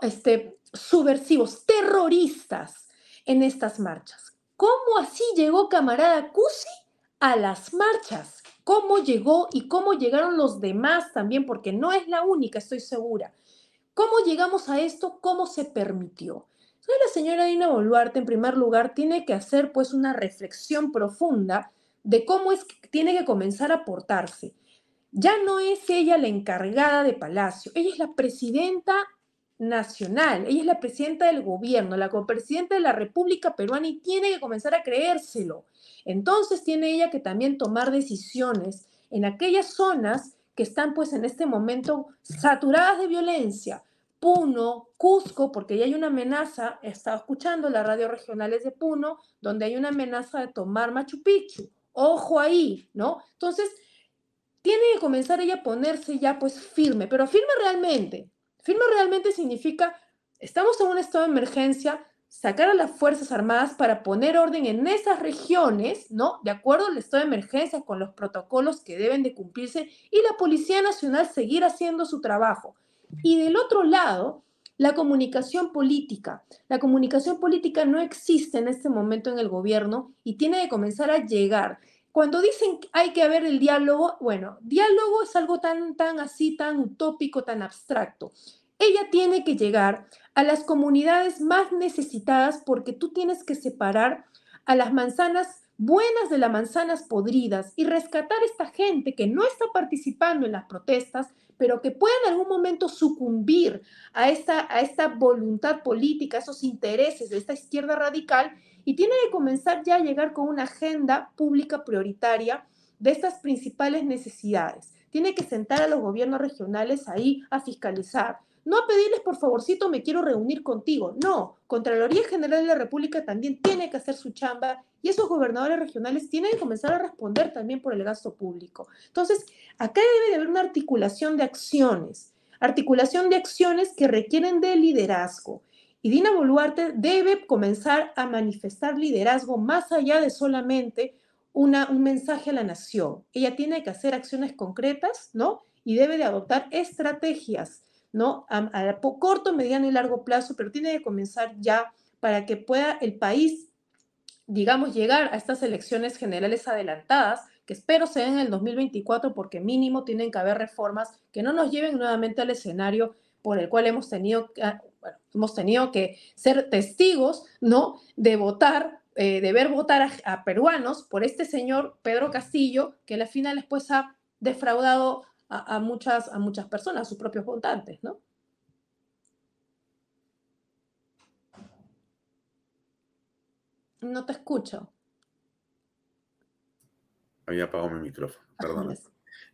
este, subversivos, terroristas en estas marchas? ¿Cómo así llegó camarada Cusi a las marchas? ¿Cómo llegó y cómo llegaron los demás también? Porque no es la única, estoy segura. ¿Cómo llegamos a esto? ¿Cómo se permitió? Entonces la señora Dina Boluarte, en primer lugar, tiene que hacer pues una reflexión profunda de cómo es que tiene que comenzar a portarse. Ya no es ella la encargada de Palacio, ella es la presidenta nacional, ella es la presidenta del gobierno, la copresidenta de la República Peruana y tiene que comenzar a creérselo. Entonces tiene ella que también tomar decisiones en aquellas zonas que están pues en este momento saturadas de violencia. Puno, Cusco, porque ya hay una amenaza, he estado escuchando las radios regionales de Puno, donde hay una amenaza de tomar Machu Picchu. Ojo ahí, ¿no? Entonces, tiene que comenzar ella a ponerse ya pues firme, pero firme realmente. Firme realmente significa, estamos en un estado de emergencia, sacar a las Fuerzas Armadas para poner orden en esas regiones, ¿no? De acuerdo al estado de emergencia, con los protocolos que deben de cumplirse, y la Policía Nacional seguir haciendo su trabajo. Y del otro lado, la comunicación política. La comunicación política no existe en este momento en el gobierno y tiene que comenzar a llegar. Cuando dicen que hay que haber el diálogo, bueno, diálogo es algo tan, tan así, tan utópico, tan abstracto. Ella tiene que llegar a las comunidades más necesitadas porque tú tienes que separar a las manzanas buenas de las manzanas podridas y rescatar a esta gente que no está participando en las protestas, pero que puede en algún momento sucumbir a esta, a esta voluntad política, a esos intereses de esta izquierda radical, y tiene que comenzar ya a llegar con una agenda pública prioritaria de estas principales necesidades. Tiene que sentar a los gobiernos regionales ahí a fiscalizar, no a pedirles, por favorcito, me quiero reunir contigo. No, Contraloría General de la República también tiene que hacer su chamba y esos gobernadores regionales tienen que comenzar a responder también por el gasto público. Entonces, acá debe de haber una articulación de acciones, articulación de acciones que requieren de liderazgo. Y Dina Boluarte debe comenzar a manifestar liderazgo más allá de solamente una, un mensaje a la nación. Ella tiene que hacer acciones concretas, ¿no? Y debe de adoptar estrategias ¿no? A, corto, mediano y largo plazo, pero tiene que comenzar ya para que pueda el país, digamos, llegar a estas elecciones generales adelantadas, que espero sean en el 2024, porque mínimo tienen que haber reformas que no nos lleven nuevamente al escenario por el cual hemos tenido, bueno, hemos tenido que ser testigos, ¿no? De votar, eh, de ver votar a, a peruanos por este señor Pedro Castillo, que a la final después ha defraudado a, a, muchas, a muchas personas, a sus propios votantes, ¿no? No te escucho. Había apagado mi micrófono, perdón.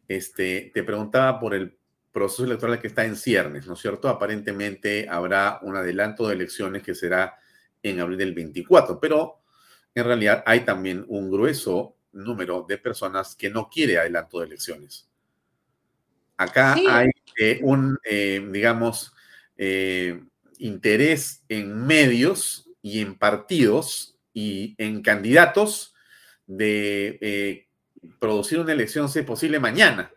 Este, te preguntaba por el proceso electoral que está en ciernes, ¿no es cierto? Aparentemente habrá un adelanto de elecciones que será en abril del 24, pero en realidad hay también un grueso número de personas que no quiere adelanto de elecciones. Acá sí. hay eh, un, eh, digamos, eh, interés en medios y en partidos y en candidatos de producir una elección, si es posible, mañana.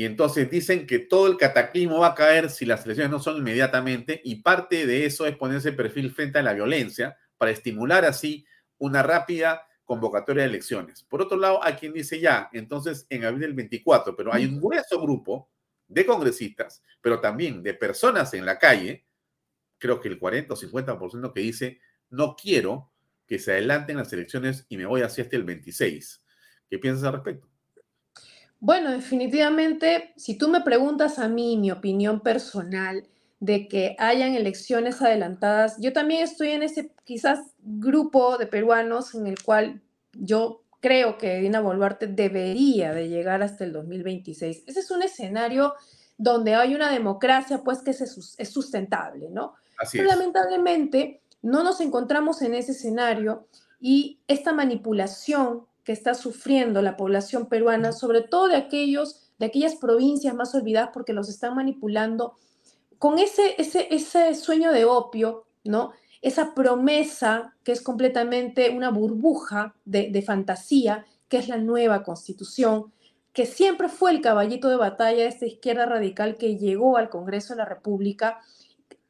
Y entonces dicen que todo el cataclismo va a caer si las elecciones no son inmediatamente y parte de eso es ponerse perfil frente a la violencia para estimular así una rápida convocatoria de elecciones. Por otro lado, hay quien dice ya, entonces en abril del 24, pero hay un grueso grupo de congresistas, pero también de personas en la calle, creo que el 40 o 50% que dice, no quiero que se adelanten las elecciones y me voy así hasta el 26. ¿Qué piensas al respecto? Bueno, definitivamente, si tú me preguntas a mí mi opinión personal de que hayan elecciones adelantadas, yo también estoy en ese quizás grupo de peruanos en el cual yo creo que Dina Boluarte debería de llegar hasta el 2026. Ese es un escenario donde hay una democracia pues que es sustentable, ¿no? Así Pero lamentablemente no nos encontramos en ese escenario y esta manipulación que está sufriendo la población peruana, sobre todo de aquellos de aquellas provincias más olvidadas porque los están manipulando con ese, ese, ese sueño de opio, ¿no? Esa promesa que es completamente una burbuja de, de fantasía, que es la nueva constitución, que siempre fue el caballito de batalla de esta izquierda radical que llegó al Congreso de la República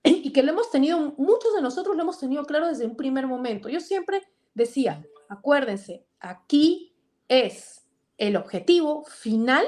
y que lo hemos tenido, muchos de nosotros lo hemos tenido claro desde un primer momento. Yo siempre decía, acuérdense, aquí es el objetivo final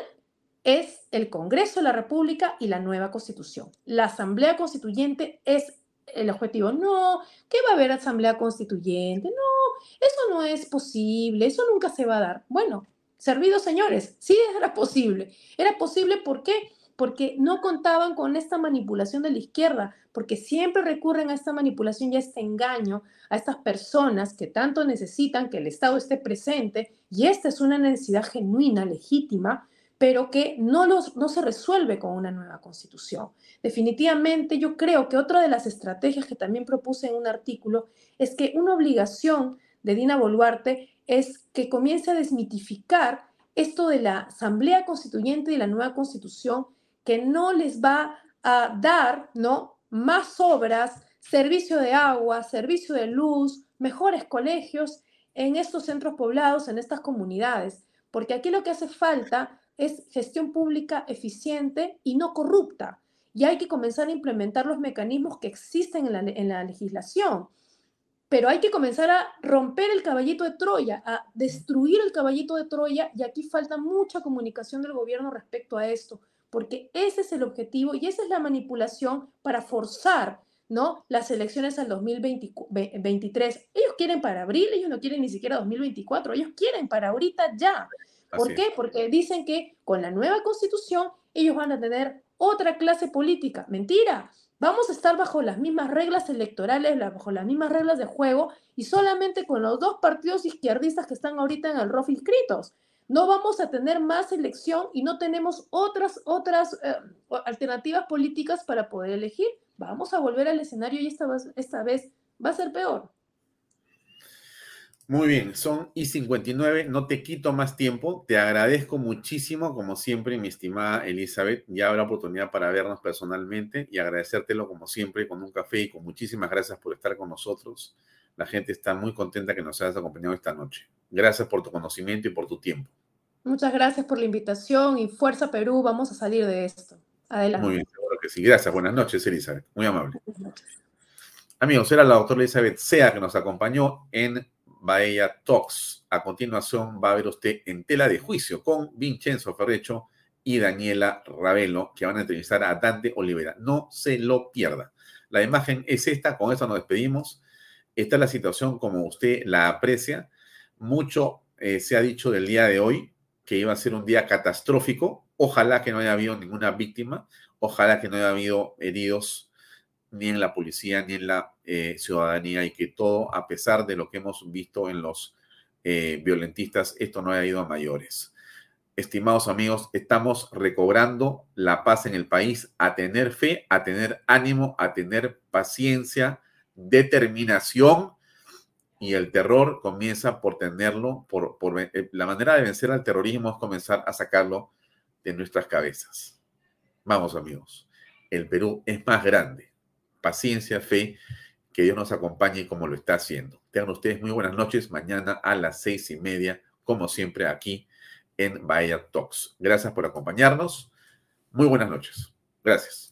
es el Congreso de la República y la nueva Constitución. La Asamblea Constituyente es el objetivo. No, ¿qué va a haber Asamblea Constituyente? No, eso no es posible, eso nunca se va a dar. Bueno, servidos señores, sí era posible. Era posible, ¿por qué? Porque no contaban con esta manipulación de la izquierda, porque siempre recurren a esta manipulación y a este engaño a estas personas que tanto necesitan que el Estado esté presente, y esta es una necesidad genuina, legítima, pero que no, los, no se resuelve con una nueva constitución. Definitivamente yo creo que otra de las estrategias que también propuse en un artículo es que una obligación de Dina Boluarte es que comience a desmitificar esto de la Asamblea Constituyente y la nueva constitución que no les va a dar ¿no? Más obras, servicio de agua, servicio de luz, mejores colegios en estos centros poblados, en estas comunidades, porque aquí lo que hace falta es gestión pública eficiente y no corrupta. Y hay que comenzar a implementar los mecanismos que existen en la, legislación. Pero hay que comenzar a romper el caballito de Troya, a destruir el caballito de Troya, y aquí falta mucha comunicación del gobierno respecto a esto, porque ese es el objetivo y esa es la manipulación para forzar ¿no? las elecciones al 2023. Ellos quieren para abril, ellos no quieren ni siquiera 2024, ellos quieren para ahorita ya. ¿Por qué? Porque dicen que con la nueva constitución ellos van a tener otra clase política. Mentira. Vamos a estar bajo las mismas reglas electorales, bajo las mismas reglas de juego y solamente con los dos partidos izquierdistas que están ahorita en el ROF inscritos. No vamos a tener más elección y no tenemos otras, otras eh, alternativas políticas para poder elegir. Vamos a volver al escenario y esta, esta vez va a ser peor. Muy bien, son y 59, no te quito más tiempo, te agradezco muchísimo, como siempre, mi estimada Elizabeth, ya habrá oportunidad para vernos personalmente y agradecértelo como siempre con un café y con muchísimas gracias por estar con nosotros. La gente está muy contenta que nos hayas acompañado esta noche. Gracias por tu conocimiento y por tu tiempo. Muchas gracias por la invitación y Fuerza Perú, vamos a salir de esto. Adelante. Muy bien, seguro que sí. Gracias, buenas noches, Elizabeth. Muy amable. Amigos, era la doctora Elizabeth Sea que nos acompañó en Bahía Talks. A continuación va a ver usted en tela de juicio con Vincenzo Ferrecho y Daniela Ravelo, que van a entrevistar a Dante Olivera. No se lo pierda. La imagen es esta, con esto nos despedimos. Esta es la situación como usted la aprecia. Mucho eh, se ha dicho del día de hoy, que iba a ser un día catastrófico. Ojalá que no haya habido ninguna víctima, ojalá que no haya habido heridos ni en la policía ni en la eh, ciudadanía y que todo, a pesar de lo que hemos visto en los eh, violentistas, esto no haya ido a mayores. Estimados amigos, estamos recobrando la paz en el país, a tener fe, a tener ánimo, a tener paciencia, determinación y el terror comienza por tenerlo, por, eh, la manera de vencer al terrorismo es comenzar a sacarlo de nuestras cabezas. Vamos amigos, el Perú es más grande paciencia, fe, que Dios nos acompañe como lo está haciendo. Tengan ustedes muy buenas noches. Mañana a las seis y media, como siempre, aquí en Bahía Talks. Gracias por acompañarnos. Muy buenas noches. Gracias.